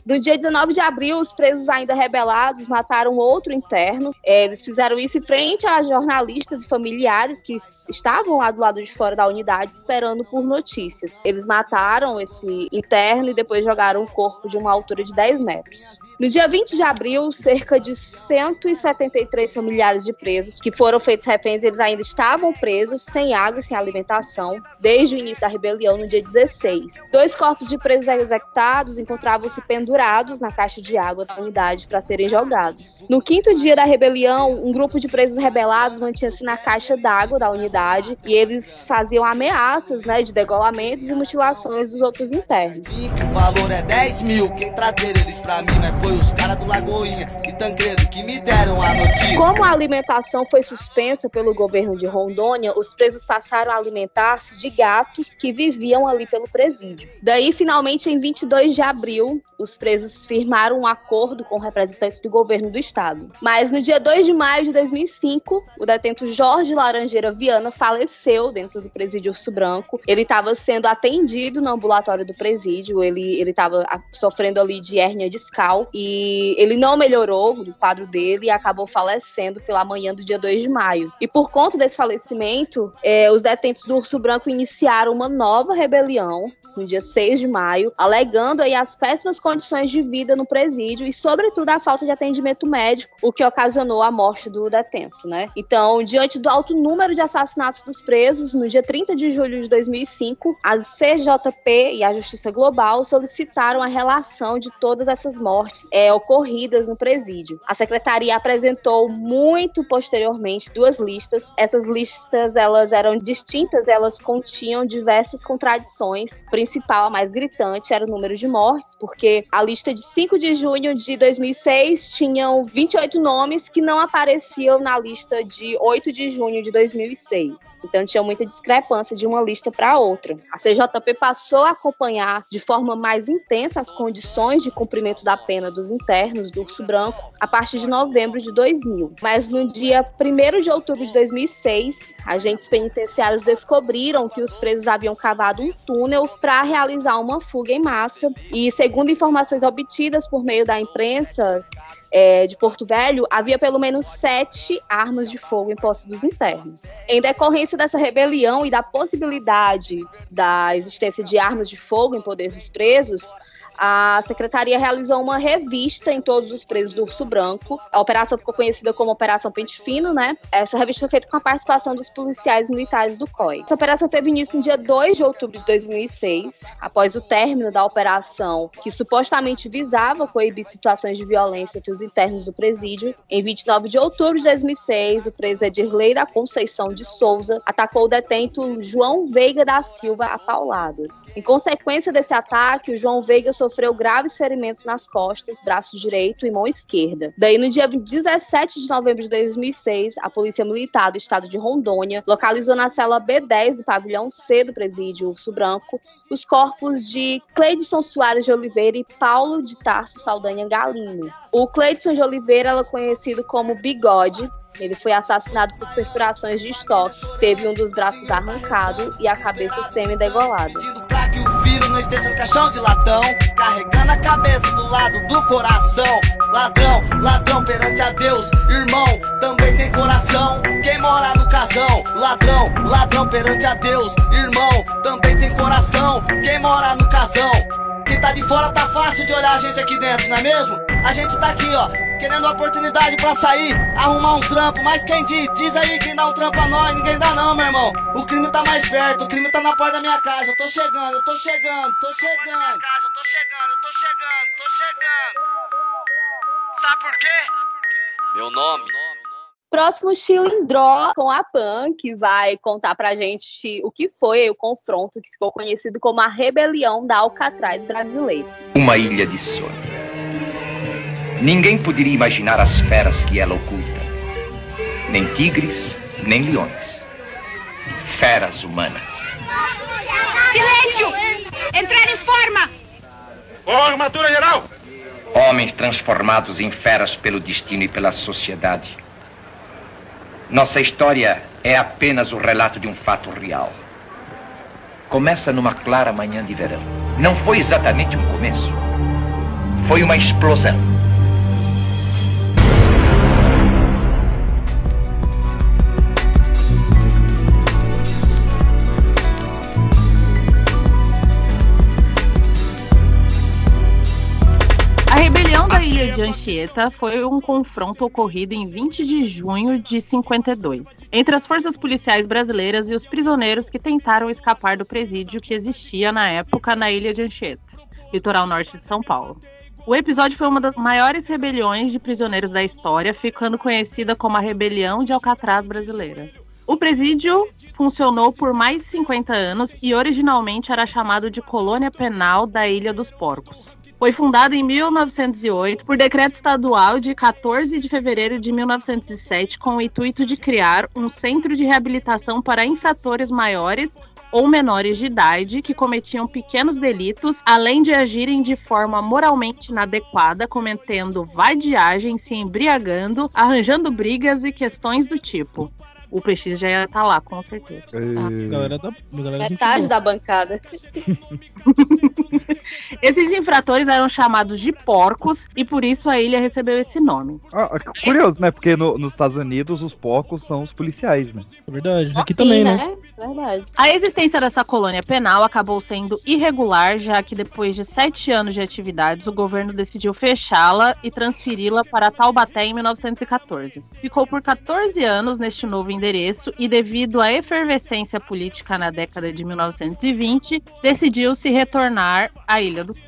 No dia 19 de abril, os presos ainda rebelados mataram outro interno. Eles fizeram isso em frente a jornalistas e familiares que estavam lá do lado de fora da unidade esperando por notícias. Eles mataram esse interno e depois jogaram o corpo de uma altura de 10 metros. No dia 20 de abril, cerca de 173 familiares de presos que foram feitos reféns, eles ainda estavam presos, sem água e sem alimentação, desde o início da rebelião, no dia 16. Dois corpos de presos executados encontravam-se pendurados na caixa de água da unidade para serem jogados. No quinto dia da rebelião, um grupo de presos rebelados mantinha-se na caixa d'água da unidade e eles faziam ameaças né, de degolamentos e mutilações dos outros internos. O valor é 10 mil, quem trazer eles pra mim é foi os caras do Lagoinha e Tancredo que me deram a notícia. Como a alimentação foi suspensa pelo governo de Rondônia, os presos passaram a alimentar-se de gatos que viviam ali pelo presídio. Daí, finalmente, em 22 de abril, os presos firmaram um acordo com representantes do governo do estado. Mas no dia 2 de maio de 2005, o detento Jorge Laranjeira Viana faleceu dentro do presídio Urso Branco. Ele estava sendo atendido no ambulatório do presídio, ele estava sofrendo ali de hérnia discal e ele não melhorou do quadro dele e acabou falecendo pela manhã do dia 2 de maio. E por conta desse falecimento, eh, os detentos do Urso Branco iniciaram uma nova rebelião no dia 6 de maio, alegando aí as péssimas condições de vida no presídio e, sobretudo, a falta de atendimento médico, o que ocasionou a morte do detento, né? Então, diante do alto número de assassinatos dos presos, no dia 30 de julho de 2005, a CJP e a Justiça Global solicitaram a relação de todas essas mortes é, ocorridas no presídio. A secretaria apresentou muito posteriormente duas listas. Essas listas elas eram distintas, elas continham diversas contradições, principal, a mais gritante, era o número de mortes, porque a lista de 5 de junho de 2006 tinham 28 nomes que não apareciam na lista de 8 de junho de 2006. Então tinha muita discrepância de uma lista para outra. A CJP passou a acompanhar de forma mais intensa as condições de cumprimento da pena dos internos do Urso Branco a partir de novembro de 2000. Mas no dia 1 de outubro de 2006, agentes penitenciários descobriram que os presos haviam cavado um túnel para realizar uma fuga em massa. E segundo informações obtidas por meio da imprensa é, de Porto Velho, havia pelo menos sete armas de fogo em posse dos internos. Em decorrência dessa rebelião e da possibilidade da existência de armas de fogo em poder dos presos, a secretaria realizou uma revista em todos os presos do Urso Branco. A operação ficou conhecida como Operação Pente Fino, né? Essa revista foi feita com a participação dos policiais militares do COI. Essa operação teve início no dia 2 de outubro de 2006, após o término da operação que supostamente visava coibir situações de violência entre os internos do presídio. Em 29 de outubro de 2006, o preso Edirley da Conceição de Souza atacou o detento João Veiga da Silva a pauladas. Em consequência desse ataque, o João Veiga sofreu graves ferimentos nas costas, braço direito e mão esquerda. Daí, no dia 17 de novembro de 2006, a Polícia Militar do Estado de Rondônia localizou na cela B10 do pavilhão C do presídio Urso Branco os corpos de Cleidson Soares de Oliveira e Paulo de Tarso Saldanha Galino. O Cleidson de Oliveira era conhecido como Bigode. Ele foi assassinado por perfurações de estoque, teve um dos braços arrancado e a cabeça semi-degolada. Carregando a cabeça do lado do coração. Ladrão, ladrão perante a Deus, irmão, também tem coração. Quem mora no casão, ladrão, ladrão perante a Deus, irmão, também tem coração. Quem mora no casão, quem tá de fora tá fácil de olhar a gente aqui dentro, não é mesmo? A gente tá aqui, ó, querendo oportunidade pra sair, arrumar um trampo, mas quem diz? Diz aí quem dá um trampo a nós, ninguém dá não, meu irmão. O crime tá mais perto, o crime tá na porta da minha casa. Eu tô chegando, eu tô chegando, tô chegando. Eu tô chegando, eu tô chegando, tô chegando. Sabe por quê? Meu nome Próximo Chilindró com a Pan, que vai contar pra gente o que foi o confronto que ficou conhecido como a rebelião da Alcatraz brasileira. Uma ilha de sonho. Ninguém poderia imaginar as feras que ela oculta. Nem tigres, nem leões. Feras humanas. Silêncio! Entrar em forma! Com armadura geral! Homens transformados em feras pelo destino e pela sociedade. Nossa história é apenas o relato de um fato real. Começa numa clara manhã de verão. Não foi exatamente um começo. Foi uma explosão. Ilha de Anchieta foi um confronto ocorrido em 20 de junho de 52, entre as forças policiais brasileiras e os prisioneiros que tentaram escapar do presídio que existia na época na ilha de Anchieta, litoral norte de São Paulo. O episódio foi uma das maiores rebeliões de prisioneiros da história, ficando conhecida como a Rebelião de Alcatraz Brasileira. O presídio funcionou por mais de 50 anos e originalmente era chamado de Colônia Penal da Ilha dos Porcos. Foi fundada em 1908 por decreto estadual de 14 de fevereiro de 1907 com o intuito de criar um centro de reabilitação para infratores maiores ou menores de idade que cometiam pequenos delitos, além de agirem de forma moralmente inadequada, cometendo vadiagem, se embriagando, arranjando brigas e questões do tipo. O PX já ia estar lá, com certeza. Tá? Galera da, galera Metade da bancada. <laughs> <laughs> Esses infratores eram chamados de porcos e por isso a ilha recebeu esse nome. Ah, curioso, né? Porque no- nos Estados Unidos os porcos são os policiais, né? É verdade. Aqui Sim, também, né? Verdade. A existência dessa colônia penal acabou sendo irregular, já que depois de sete anos de atividades, o governo decidiu fechá-la e transferi-la para Taubaté em 1914. Ficou por 14 anos neste novo endereço e, devido à efervescência política na década de 1920, decidiu se retornar à Ilha dos.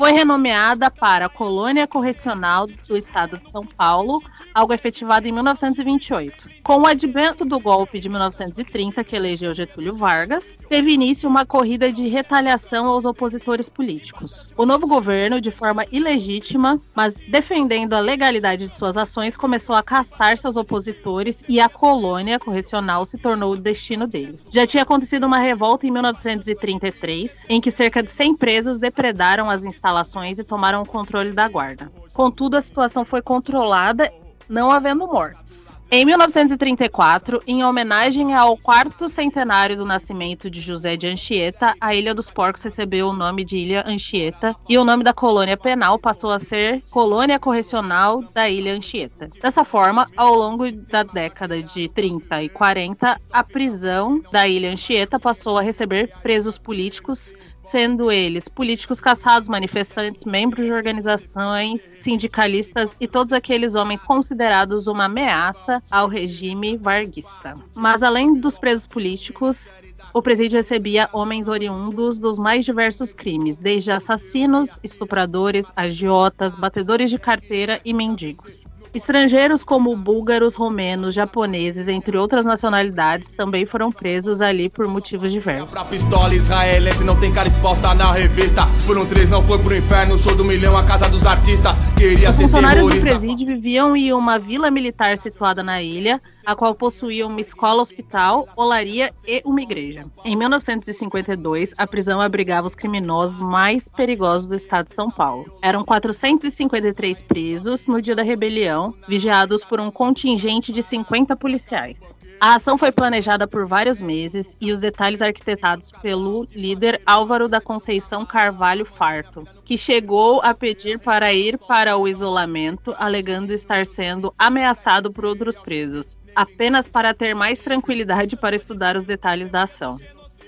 Foi renomeada para Colônia Correcional do Estado de São Paulo, algo efetivado em 1928. Com o advento do golpe de 1930, que elegeu Getúlio Vargas, teve início uma corrida de retaliação aos opositores políticos. O novo governo, de forma ilegítima, mas defendendo a legalidade de suas ações, começou a caçar seus opositores e a colônia correcional se tornou o destino deles. Já tinha acontecido uma revolta em 1933, em que cerca de 100 presos depredaram as instalações e tomaram o controle da guarda. Contudo, a situação foi controlada, não havendo mortos. Em 1934, em homenagem ao quarto centenário do nascimento de José de Anchieta, a Ilha dos Porcos recebeu o nome de Ilha Anchieta e o nome da colônia penal passou a ser Colônia Correcional da Ilha Anchieta. Dessa forma, ao longo da década de 30 e 40, a prisão da Ilha Anchieta passou a receber presos políticos sendo eles políticos caçados, manifestantes, membros de organizações, sindicalistas e todos aqueles homens considerados uma ameaça ao regime varguista. Mas além dos presos políticos, o presídio recebia homens oriundos dos mais diversos crimes, desde assassinos, estupradores, agiotas, batedores de carteira e mendigos. Estrangeiros como búlgaros, romenos, japoneses, entre outras nacionalidades, também foram presos ali por motivos diversos. Pra pistola israelense não tem cara exposta na revista. Por um três não foi pro inferno, show do milhão, a casa dos artistas. Queria Os funcionários do presídio viviam em uma vila militar situada na ilha, a qual possuía uma escola-hospital, olaria e uma igreja. Em 1952, a prisão abrigava os criminosos mais perigosos do estado de São Paulo. Eram 453 presos no dia da rebelião, vigiados por um contingente de 50 policiais. A ação foi planejada por vários meses e os detalhes arquitetados pelo líder Álvaro da Conceição Carvalho Farto, que chegou a pedir para ir para o isolamento, alegando estar sendo ameaçado por outros presos, apenas para ter mais tranquilidade para estudar os detalhes da ação.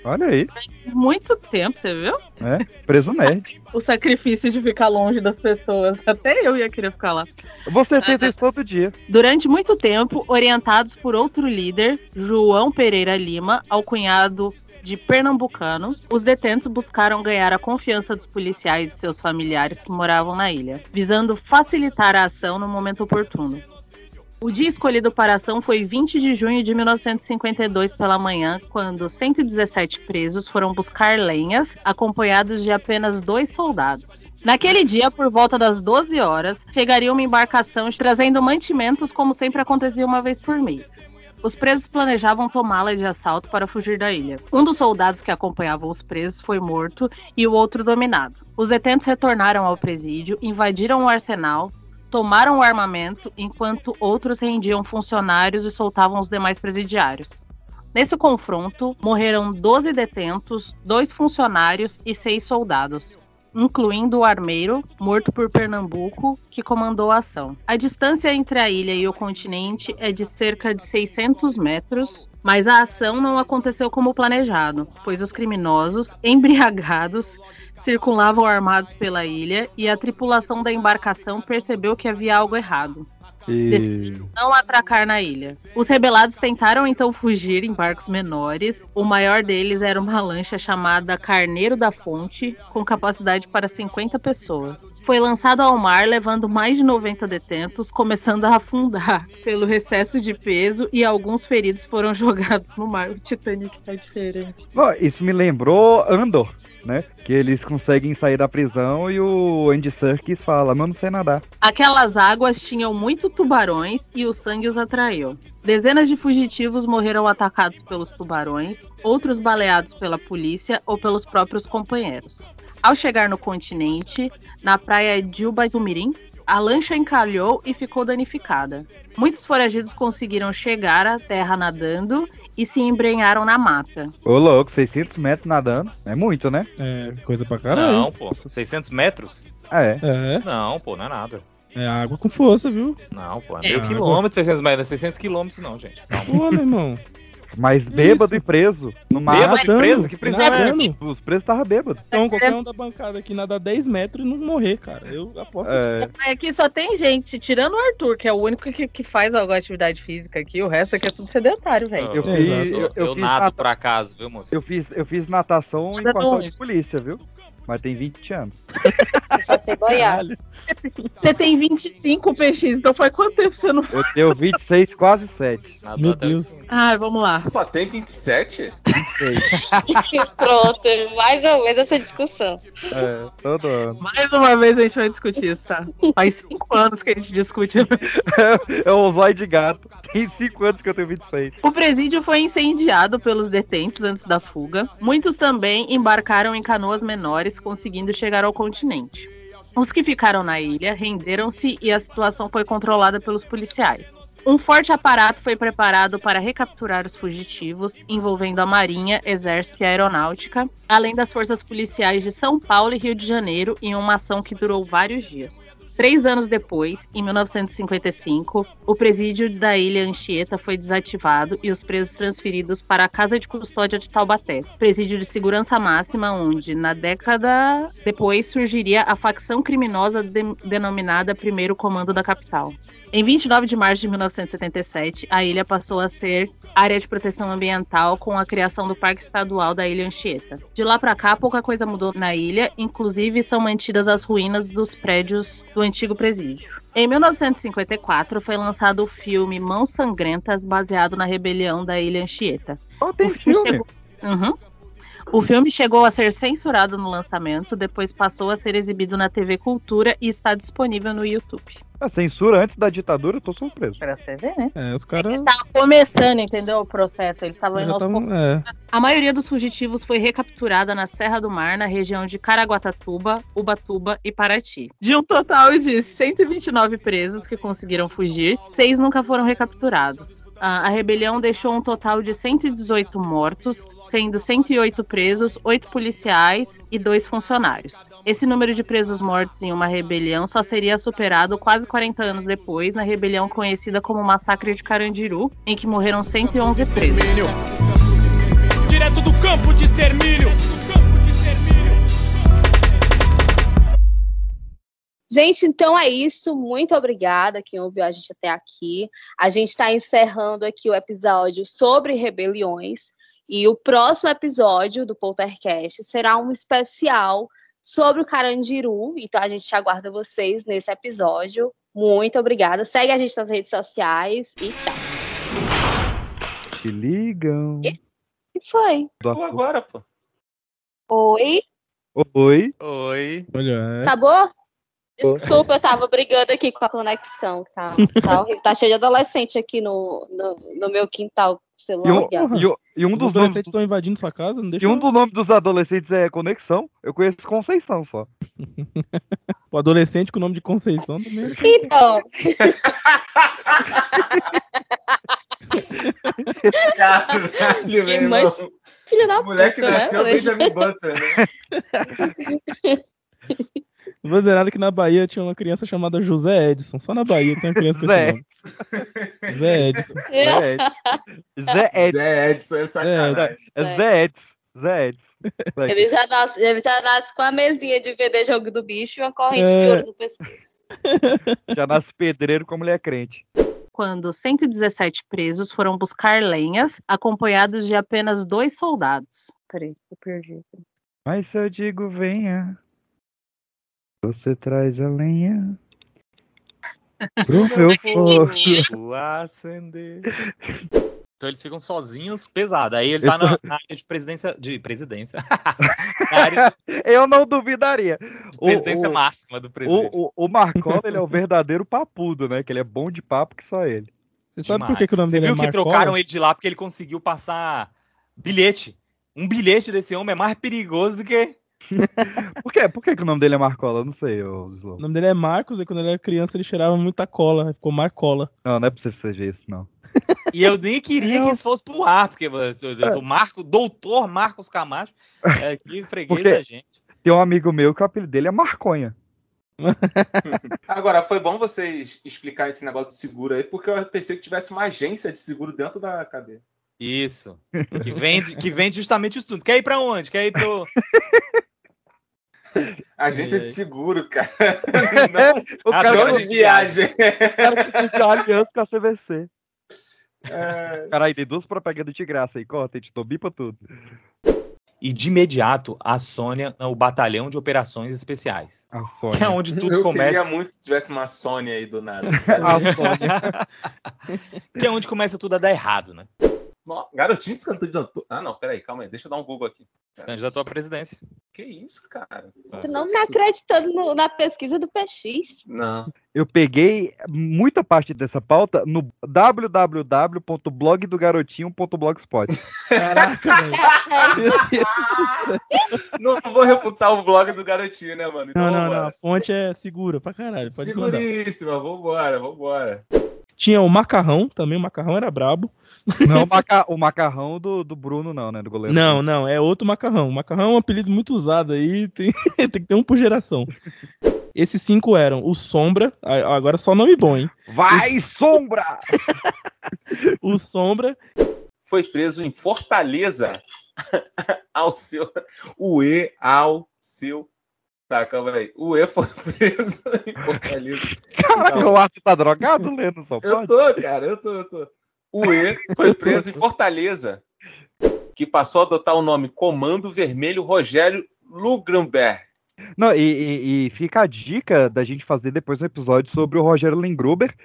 Olha aí. Muito tempo, você viu? É, preso <laughs> nerd. O sacrifício de ficar longe das pessoas. Até eu ia querer ficar lá. Você tenta isso todo dia. Durante muito tempo, orientados por outro líder, João Pereira Lima, alcunhado de pernambucano, os detentos buscaram ganhar a confiança dos policiais e seus familiares que moravam na ilha, visando facilitar a ação no momento oportuno. O dia escolhido para a ação foi 20 de junho de 1952 pela manhã, quando 117 presos foram buscar lenhas, acompanhados de apenas dois soldados. Naquele dia, por volta das 12 horas, chegaria uma embarcação trazendo mantimentos, como sempre acontecia uma vez por mês. Os presos planejavam tomá-la de assalto para fugir da ilha. Um dos soldados que acompanhavam os presos foi morto e o outro dominado. Os detentos retornaram ao presídio, invadiram o arsenal, tomaram o armamento, enquanto outros rendiam funcionários e soltavam os demais presidiários. Nesse confronto, morreram 12 detentos, dois funcionários e seis soldados, incluindo o armeiro, morto por Pernambuco, que comandou a ação. A distância entre a ilha e o continente é de cerca de 600 metros, mas a ação não aconteceu como planejado, pois os criminosos, <laughs> embriagados, circulavam armados pela ilha e a tripulação da embarcação percebeu que havia algo errado. Decidiram não atracar na ilha. Os rebelados tentaram então fugir em barcos menores. O maior deles era uma lancha chamada Carneiro da Fonte, com capacidade para 50 pessoas. foi lançado ao mar, levando mais de 90 detentos, começando a afundar pelo recesso de peso e alguns feridos foram <laughs> jogados no mar. O Titanic tá diferente. Ó, isso me lembrou Andor, né? Que eles conseguem sair da prisão e o Andy Serkis fala, mas não sei nadar. Aquelas águas tinham muito tubarões e o sangue os atraiu. Dezenas de fugitivos morreram atacados pelos tubarões, outros baleados pela polícia ou pelos próprios companheiros. Ao chegar no continente, na praia de Ubatumirim, a lancha encalhou e ficou danificada. Muitos foragidos conseguiram chegar à terra nadando e se embrenharam na mata. Ô, louco, 600 metros nadando. É muito, né? É, coisa pra caralho. Não, pô. 600 metros? É. É. Não, pô, não é nada. É água com força, viu? Não, pô, é É meio água. quilômetro, 600 metros. Não é 600 quilômetros, não, gente. Calma. Pô, meu irmão. <laughs> Mas bêbado e preso. No mar. Bêbado e preso? Que prisão é essa? Os presos estavam bêbados. Então, qualquer um da bancada aqui nada 10 metros e não morrer, cara. Eu aposto. É. Aqui só tem gente, tirando o Arthur, que é o único que, que faz alguma atividade física aqui, o resto aqui é tudo sedentário, velho. Eu Eu, fiz- eu, eu- eu fiz nado nata- por acaso, viu, moço? Eu fiz, eu fiz natação em quartel de polícia, viu? Mas tem 20 anos. Só sei boiar. Você tem 25 PX, então faz quanto tempo você não Eu tenho 26, quase 7. Meu Deus. Ai, vamos lá. Só tem 27? 26. <laughs> Pronto, mais ou menos essa discussão. É, todo ano. Mais uma vez a gente vai discutir isso, tá? Faz cinco anos que a gente discute. <laughs> É o zóio de gato. Tem 5 anos que eu tenho 26. O presídio foi incendiado pelos detentos antes da fuga. Muitos também embarcaram em canoas menores, conseguindo chegar ao continente. Os que ficaram na ilha renderam-se e a situação foi controlada pelos policiais. Um forte aparato foi preparado para recapturar os fugitivos, envolvendo a Marinha, Exército e Aeronáutica, além das forças policiais de São Paulo e Rio de Janeiro, em uma ação que durou vários dias. Três anos depois, em 1955, o presídio da ilha Anchieta foi desativado e os presos transferidos para a Casa de Custódia de Taubaté, presídio de segurança máxima, onde, na década depois, surgiria a facção criminosa de- denominada Primeiro Comando da Capital. Em 29 de março de 1977, a ilha passou a ser área de proteção ambiental com a criação do Parque Estadual da Ilha Anchieta. De lá para cá, pouca coisa mudou na ilha, inclusive são mantidas as ruínas dos prédios do antigo presídio. Em 1954, foi lançado o filme Mãos Sangrentas, baseado na rebelião da Ilha Anchieta. Oh, tem O filme filme? chegou- Uhum. O filme chegou a ser censurado no lançamento, depois passou a ser exibido na TV Cultura e está disponível no YouTube. A censura antes da ditadura, eu tô surpreso. Pra você ver, né? É, os caras. Tava começando, entendeu? O processo. Eles estavam indo tavam- é. A maioria dos fugitivos foi recapturada na Serra do Mar, na região de Caraguatatuba, Ubatuba e Paraty. De um total de 129 presos que conseguiram fugir, seis nunca foram recapturados. A, a rebelião deixou um total de 118 mortos, sendo 108 presos, 8 policiais e 2 funcionários. Esse número de presos mortos em uma rebelião só seria superado quase 40 anos depois, na rebelião conhecida como Massacre de Carandiru, em que morreram 111 presos. Direto do campo de extermínio. Gente, então é isso. Muito obrigada quem ouviu a gente até aqui. A gente está encerrando aqui o episódio sobre rebeliões. E o próximo episódio do Poltercast será um especial sobre o Carandiru. Então a gente aguarda vocês nesse episódio. Muito obrigada. Segue a gente nas redes sociais e tchau. Te ligam. O que foi? Do Pô, agora, pô. Oi? Oi. Oi. Olha, Acabou? Desculpa, eu tava brigando aqui com a conexão. Tá, tá horrível. Tá cheio de adolescente aqui no, no, no meu quintal. O E Celular um, e um- e um os dos nomes adolescentes estão invadindo sua casa, não deixa. E um dos nomes dos adolescentes é Conexão. Eu conheço Conceição só. <laughs> O adolescente com o nome de Conceição também. <laughs> Então. Caralho, meu mãe filho da O moleque puta, né, nasceu Alex? Benjamin Button, né? <laughs> Não vou dizer nada que na Bahia tinha uma criança chamada José Edson. Só na Bahia tem uma criança com Zé. esse nome. Zé Edson. Zé Edson. Zé Edson. Zé Edson é Zé Edson. Zé Edson. Ele já, nasce, ele já nasce com a mesinha de vender jogo do bicho e uma corrente de É. ouro no pescoço. <laughs> Já nasce pedreiro como ele é crente. quando 117 presos foram buscar lenhas, acompanhados de apenas dois soldados. Peraí, eu perdi. Mas se eu digo venha, Você traz a lenha <laughs> pro meu fogo. Fogo acender. Então eles ficam sozinhos, pesado. Aí ele tá na, na área de presidência. De presidência. <laughs> área Eu não duvidaria. de presidência máxima do presidente. O, o, o Marcola, ele é o verdadeiro papudo, né? Que ele é bom de papo que só ele. Você sabe por que, que o nome Você dele viu é que Marcola? trocaram ele de lá porque ele conseguiu passar bilhete. Um bilhete desse homem é mais perigoso do que. <laughs> Por quê? Por que, que o nome dele é Marcola? Eu não sei, ô O nome dele é Marcos e quando ele era criança ele cheirava muita cola. Ficou Marcola. Não, não é possível que seja isso, não. E eu nem queria que isso fosse pro ar, porque o É. o Marco, doutor Marcos Camacho, é aqui freguês Porque- da gente. Tem um amigo meu que o apelido dele é Marconha. <laughs> Agora, foi bom vocês explicar esse negócio de seguro aí, porque eu pensei que tivesse uma agência de seguro dentro da cadeia. Isso. Que vende, que vende justamente os tudo. Quer ir pra onde? Quer ir pro. <laughs> Agência Ai, de seguro, cara. <laughs> O Ah, cara pior não de viagem. O cara que tinha aliança com a CVC. É, Caralho, tem duas propagandas de graça aí, corta, editor, bipa tudo. E de imediato aciona o batalhão de operações especiais. A Que é onde tudo eu começa. queria muito que tivesse uma Sony aí do nada. <laughs> que é onde começa tudo a dar errado, né? Nossa, garotinho se candidatou. Ah, não, peraí, calma aí. Deixa eu dar um Google aqui. Se candidatou à presidência. Que isso, cara? Tu não tá acreditando no- na pesquisa do PX. Não. Eu peguei muita parte dessa pauta no www.blogdogarotinho.blogspot. Caraca, <laughs> velho. Não vou refutar o blog do garotinho, né, mano? Então Não, não, vambora. não. A fonte é segura pra caralho. Pode mandar. Seguríssima, vambora, vambora. Tinha o macarrão também, o macarrão era brabo. Não o, maca- o macarrão do, do Bruno, não, né? Do goleiro. Não, não, é outro macarrão. O macarrão é um apelido muito usado aí, tem, <laughs> tem que ter um por geração. Esses cinco eram o Sombra, agora só nome bom, hein? Vai, Sombra! <laughs> O Sombra, Foi preso em Fortaleza <laughs> ao seu. O E ao seu. Tá, calma aí. O E foi <laughs> preso em Fortaleza. Caraca, o Arthur tá drogado lendo só Eu pode? tô, cara, eu tô, eu tô. O E foi preso em Fortaleza, que passou a adotar o nome Comando Vermelho Rogério Lugrenberg. Não, e, e- e fica a dica da gente fazer depois um episódio sobre o Rogério Lengruber,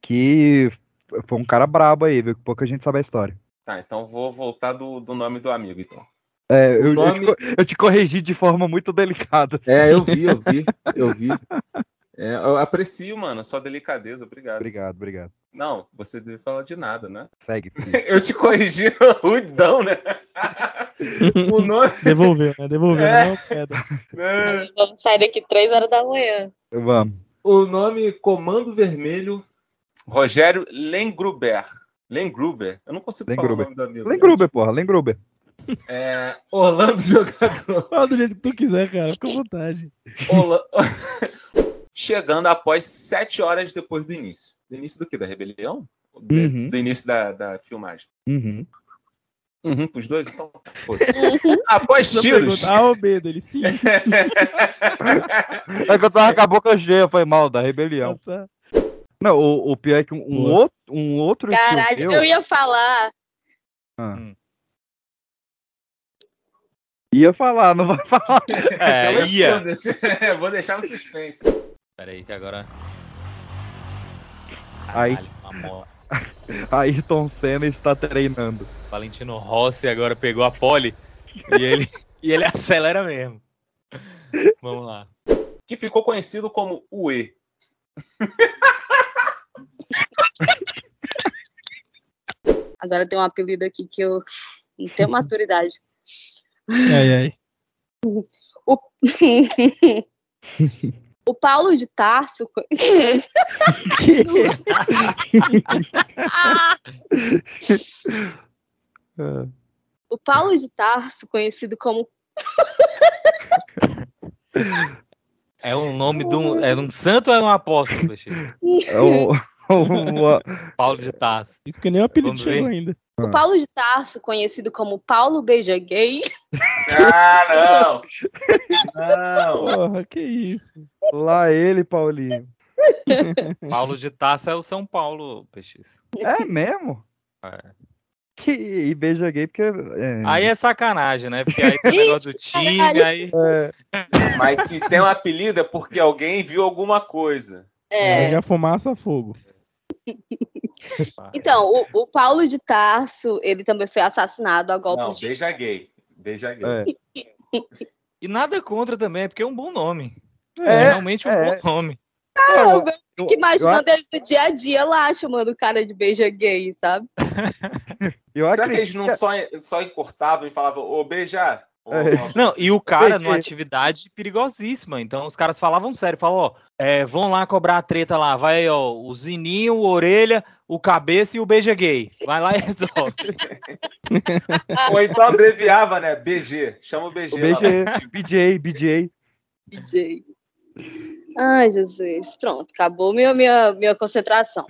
que foi um cara brabo aí, viu? Pouca gente sabe a história. Tá, então vou voltar do, do nome do amigo, então. É, eu, eu nome- te, co- eu te corrigi de forma muito delicada. É, eu vi, eu vi, eu vi. É, eu aprecio, mano, sua delicadeza, obrigado. Obrigado, obrigado. Não, você deve falar de nada, né? Segue. <laughs> Eu te corrigi <laughs> rudão, né? o <laughs> nome. devolveu, né? Devolveu, É. não, né? Vamos sair daqui três horas da manhã. Vamos. O nome Comando Vermelho Rogério Lengruber. Lengruber? Eu não consigo falar o Lengruber. nome do amigo. Lengruber, porra, Lengruber. É, Orlando Jogador. Fala do jeito que tu quiser, cara, fica à vontade. Orla- <laughs> Chegando após sete horas depois do início. Do início do quê? Da rebelião? Do, Uhum. do início da, da filmagem. Uhum. Uhum, pros dois, então. foda-se. Após Não tiros. A ou B dele, sim. É que eu tava com a boca cheia, foi mal, da rebelião. Tá. Não, o, o pior é que um, um outro, um outro Caralho, meu- eu ia falar. Ah. Hum. Ia falar, não vai falar. <laughs> É, ia. <laughs> Vou deixar no suspense. Pera aí que agora. Aí, Caralho. <laughs> Ayrton Senna está treinando. Valentino Rossi agora pegou a pole e ele, e ele acelera mesmo. Vamos lá. Que ficou conhecido como o E. Agora tem um apelido aqui que eu não tenho maturidade. Ai, ai. O... <laughs> o Paulo de Tarso. <laughs> o Paulo de Tarso, conhecido como. É um nome de um, é um santo ou é um apóstolo, <laughs> é o- Paulo de Tarso. E porque nem o apelido chegou ainda. O Paulo de Tarso, conhecido como Paulo Beija Gay. Ah, não! Não! Porra, que isso. lá ele, Paulinho. Paulo de Tarso é o São Paulo, Peixe. É mesmo? É. que e beija gay porque. é, Aí é sacanagem, né? Porque aí tem o negócio do time, aí. é, Mas se tem um apelido é porque alguém viu alguma coisa. É. Joga fumaça, fogo. Então, o, o Paulo de Tarso, ele também foi assassinado a golpes Não, de. beija gay. Beija gay. é. E nada contra também, é porque é um bom nome. É, É, realmente um é. bom nome. Cara, eu eu- fico imaginando eu- eles no dia a dia lá, chamando o cara de beija gay, sabe? Eu Será que eles acredito não só, só encurtavam e falavam, ô, beijar? É. Não, e o cara numa atividade perigosíssima. Então os caras falavam sério, falavam, ó, é, vão lá cobrar a treta lá, vai, ó, o Zininho, o Orelha, o Cabeça e o Beija Gay. Vai lá e resolve. Ou então abreviava, né? BG. Chama o BG. O lá. BG, BJ, BJ. DJ. Ai, Jesus. Pronto, acabou minha, minha, minha concentração.